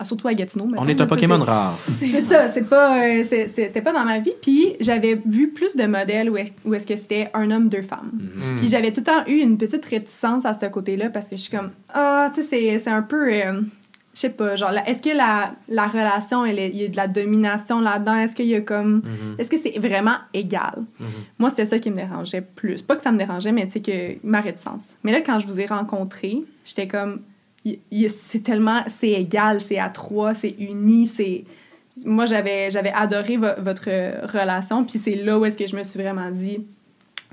ah, Surtout à Gatineau. mettons, On est un ça, Pokémon rare. C'est ça, c'est pas, euh, c'était pas dans ma vie. Puis j'avais vu plus de modèles où est- où est-ce que c'était un homme, deux femmes. Mm. Puis j'avais tout le temps eu une petite réticence à ce côté-là parce que je suis comme, ah, tu sais, c'est- c'est un peu, euh, je sais pas, genre, est-ce que la, la relation, il y a de la domination là-dedans? Est-ce qu'il y a comme, Mhm. est-ce que c'est vraiment égal? Mhm. Moi, c'est ça qui me dérangeait plus. Pas que ça me dérangeait, mais tu sais, que ma réticence. Mais là, quand je vous ai rencontré, j'étais comme, c'est tellement, c'est égal, c'est à trois, c'est uni, c'est. Moi, j'avais, j'avais adoré vo- votre relation, puis c'est là où est-ce que je me suis vraiment dit,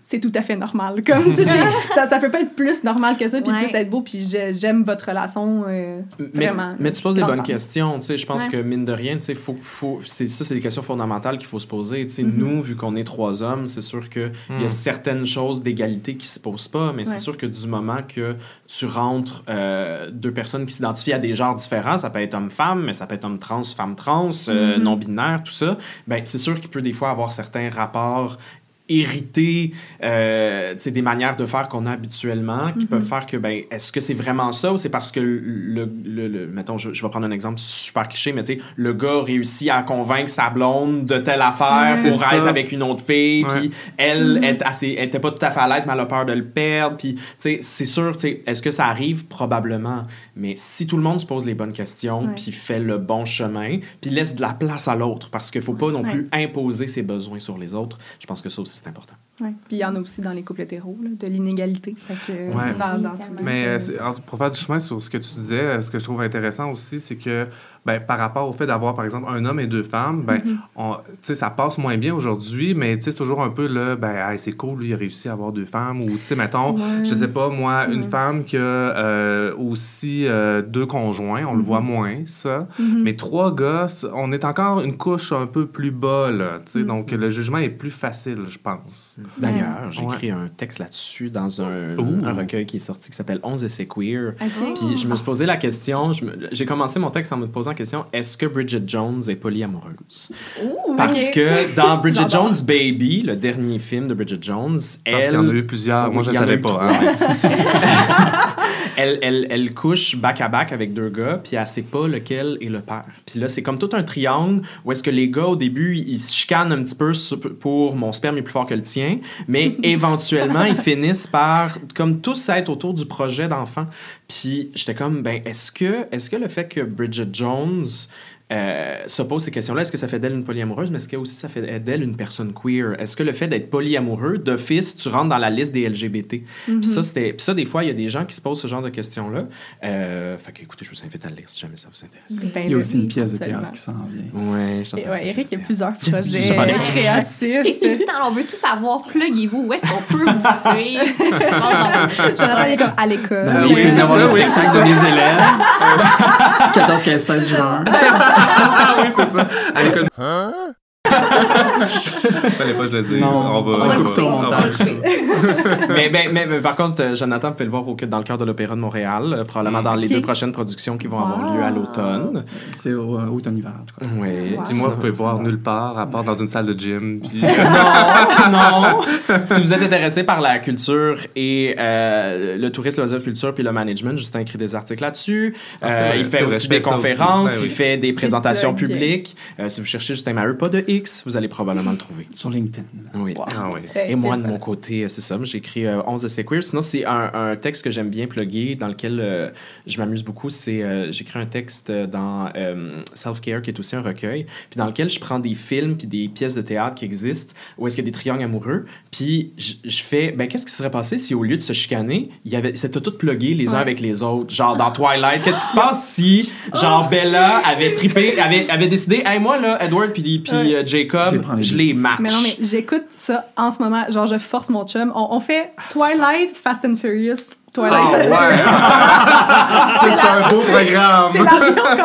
c'est tout à fait normal. Comme, tu sais, c'est- ça, ça peut pas être plus normal que ça, puis Ouais. plus être beau, puis j'ai- j'aime votre relation euh, Mais, vraiment. mais tu poses des bonnes questions. tu sais, Je pense Ouais. que, mine de rien, tu sais, faut, faut, c'est, ça, c'est des questions fondamentales qu'il faut se poser. Tu sais, Mhm. Nous, vu qu'on est trois hommes, c'est sûr qu'il y Mm. a certaines choses d'égalité qui se posent pas, mais Ouais. c'est sûr que du moment que tu rentres euh, deux personnes qui s'identifient à des genres différents, ça peut être homme-femme, mais ça peut être homme-trans, femme-trans, euh, Mhm. non-binaire, tout ça, ben, c'est sûr qu'il peut des fois avoir certains rapports hériter euh, des manières de faire qu'on a habituellement qui Mhm. peuvent faire que, ben, est-ce que c'est vraiment ça ou c'est parce que, le, le, le- mettons, je, je vais prendre un exemple super cliché, mais tu sais, le gars réussit à convaincre sa blonde de telle affaire pour être avec une autre fille, puis elle, Mhm. est assez, elle était pas tout à fait à l'aise, mais elle a peur de le perdre, puis, tu sais, c'est sûr, tu sais, est-ce que ça arrive? Probablement, mais si tout le monde se pose les bonnes questions, puis fait le bon chemin, puis laisse de la place à l'autre, parce qu'il faut pas non plus imposer ses besoins sur les autres, je pense que ça aussi, c'est important. Ouais. Puis il y en a aussi dans les couples hétéros, là, de l'inégalité. Ouais. dans, dans Oui, Mais euh, pour faire du chemin sur ce que tu disais, euh, ce que je trouve intéressant aussi, c'est que ben, par rapport au fait d'avoir, par exemple, un homme et deux femmes, ben, Mhm. on- tu sais, ça passe moins bien aujourd'hui, mais tu sais, c'est toujours un peu là, ben, hey, c'est cool, lui, il a réussi à avoir deux femmes, ou tu sais, mettons, Ouais. je sais pas, moi, une Ouais. femme qui a euh, aussi euh, deux conjoints, on le voit moins, ça. Mhm. Mais trois gars, c- on est encore une couche un peu plus bas, là, tu sais, Mhm. donc le jugement est plus facile, je pense. D'ailleurs, j'ai Ouais. écrit un texte là-dessus dans un, recueil qui est sorti qui s'appelle 11 essais queer. OK. Puis je me suis posé la question, j'ai commencé mon texte en me posant la question est-ce que Bridget Jones est polyamoureuse? Ouh, Parce que dans Bridget. Jones Baby, le dernier film de Bridget Jones, Parce elle. qu'il y en a eu plusias, moi je ne savais pas. hein. elle, elle, elle couche back à back avec deux gars, puis elle sait pas lequel est le père. Puis là, c'est comme tout un triangle où est-ce que les gars, au début, ils se chicanent un petit peu pour mon sperme est plus fort que le tien, mais éventuellement, ils finissent par, comme tous, être autour du projet d'enfant. Puis j'étais comme, ben, est-ce que, est-ce que le fait que Bridget Jones Jones euh, se pose ces questions-là, est-ce que ça fait d'elle une polyamoureuse, mais est-ce que aussi ça fait d'elle une personne queer? Est-ce que le fait d'être polyamoureux, d'office, tu rentres dans la liste des LGBT? Puis ça, c'était, puis ça, des fois, il y a des gens qui se posent ce genre de questions-là. Euh, fait que, écoutez, je vous invite à le lire si jamais ça vous intéresse. Ben Il y a aussi oui, une pièce de théâtre qui s'en vient. Ouais, je ouais, Eric, il y a plusieurs J'en projets créatifs. Et c'est temps, on veut tout savoir. Pluguez-vous, où est-ce qu'on peut vous suivre? Est comme à l'école. Ben Il oui, y a venez ça, voir le ça, oui. spectacle de mes élèves. 14, 15, 16 juin. Ah Fallait pas que je le dise. Non, on va, on ça au on va- montage. mais, ben, mais, mais par contre, euh, Jonathan peut le voir au, dans le cœur de l'Opéra de Montréal, euh, probablement dans les Ok. deux prochaines productions qui vont avoir lieu à l'automne. C'est au euh, automne-hiver, en tout cas. Oui. Wow. Moi, vous pouvez voir nulle part, à part dans une salle de gym. Puis... non, non. si vous êtes intéressé par la culture et euh, le tourisme, loisir, culture puis le management, Justin écrit des articles là-dessus. Ah, Euh, il fait aussi des aussi. conférences, Ben oui. il fait des présentations publiques. Euh, si vous cherchez Justin Maheu, pas de Vous allez probablement le trouver. Sur LinkedIn. Oui. Ah oui. Et moi, de mon côté, euh, c'est ça. J'ai écrit euh, 11 essais queer. Sinon, c'est un, un texte que j'aime bien plugger, dans lequel euh, je m'amuse beaucoup. C'est euh, J'écris un texte dans euh, Self-Care, qui est aussi un recueil, puis dans lequel je prends des films puis des pièces de théâtre qui existent, où est-ce qu'il y a des triangles amoureux, puis je je fais, ben qu'est-ce qui serait passé si au lieu de se chicaner, il y avait, c'était tout plugué les uns Ouais. avec les autres, genre dans Twilight. Qu'est-ce qui se passe si, genre, Bella avait trippé, avait, avait décidé, hey, moi, là, Edward puis puis, Ouais. Jacob, je les match. Mais non, mais j'écoute ça en ce moment. Genre, je force mon chum. On, on fait Twilight, Fast and Furious, Twilight. Ah ouais! c'est un beau programme!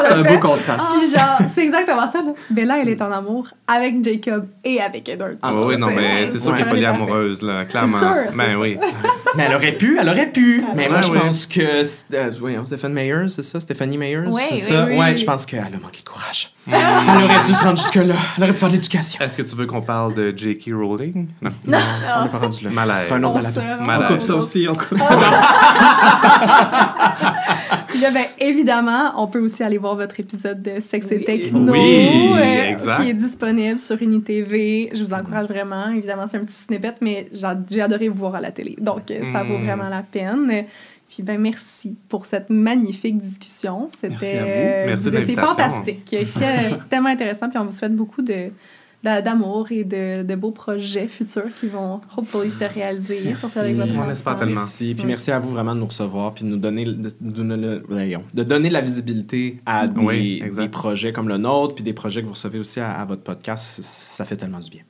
C'est un fait. beau contraste. Puis genre, c'est exactement ça. Là. Bella, elle est en amour avec Jacob et avec Edward. Ah, Ah oui, non, mais c'est sûr qu'elle est polyamoureuse, là, clairement. sûr, c'est ben sûr. oui. Mais elle aurait pu, elle aurait pu. Ah, mais moi, je pense que. euh, oui, Stéphane Meyer, c'est ça? Stéphanie Meyer? Oui, c'est ça? oui. Ouais, je pense qu'elle a manqué de courage. Elle aurait dû se rendre jusque-là. Elle aurait pu faire de l'éducation. Est-ce que tu veux qu'on parle de J.K. Rowling? Non. Non, on n'est pas rendu là. Malaise. Ce sera un autre Malade. On coupe ça aussi, on coupe ça. Puis là, ben, évidemment, on peut aussi aller voir votre épisode de Sex et. Techno Oui, euh, exact. qui est disponible sur UniTV. Je vous encourage vraiment. Évidemment, c'est un petit snippet, mais j'ai adoré vous voir à la télé. Donc, euh, ça vaut Mm. vraiment la peine. Puis ben merci pour cette magnifique discussion. C'était Merci à vous. euh, Merci fantastique. C'est tellement intéressant puis on vous souhaite beaucoup de d'a- d'amour et de, de beaux projets futurs qui vont hopefully se réaliser Merci. avec votre On tellement. Merci. Puis Oui. merci à vous vraiment de nous recevoir puis de nous donner, de, de donner de la visibilité à des, Oui, exact. des projets comme le nôtre puis des projets que vous recevez aussi à, à votre podcast. Ça fait tellement du bien.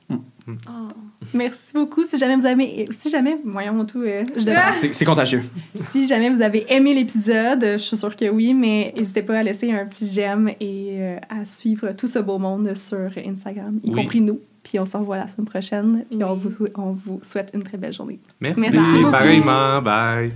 Merci beaucoup. Si jamais vous avez, si jamais, voyons tout, euh, C'est c'est contagieux. si jamais vous avez aimé l'épisode, je suis sûre que oui, mais n'hésitez pas à laisser un petit j'aime et euh, à suivre tout ce beau monde sur Instagram, y Oui. compris nous. Puis on se revoit la semaine prochaine. Puis on, vous, sou- on vous souhaite une très belle journée. Merci. Merci beaucoup. Pareillement. Bye.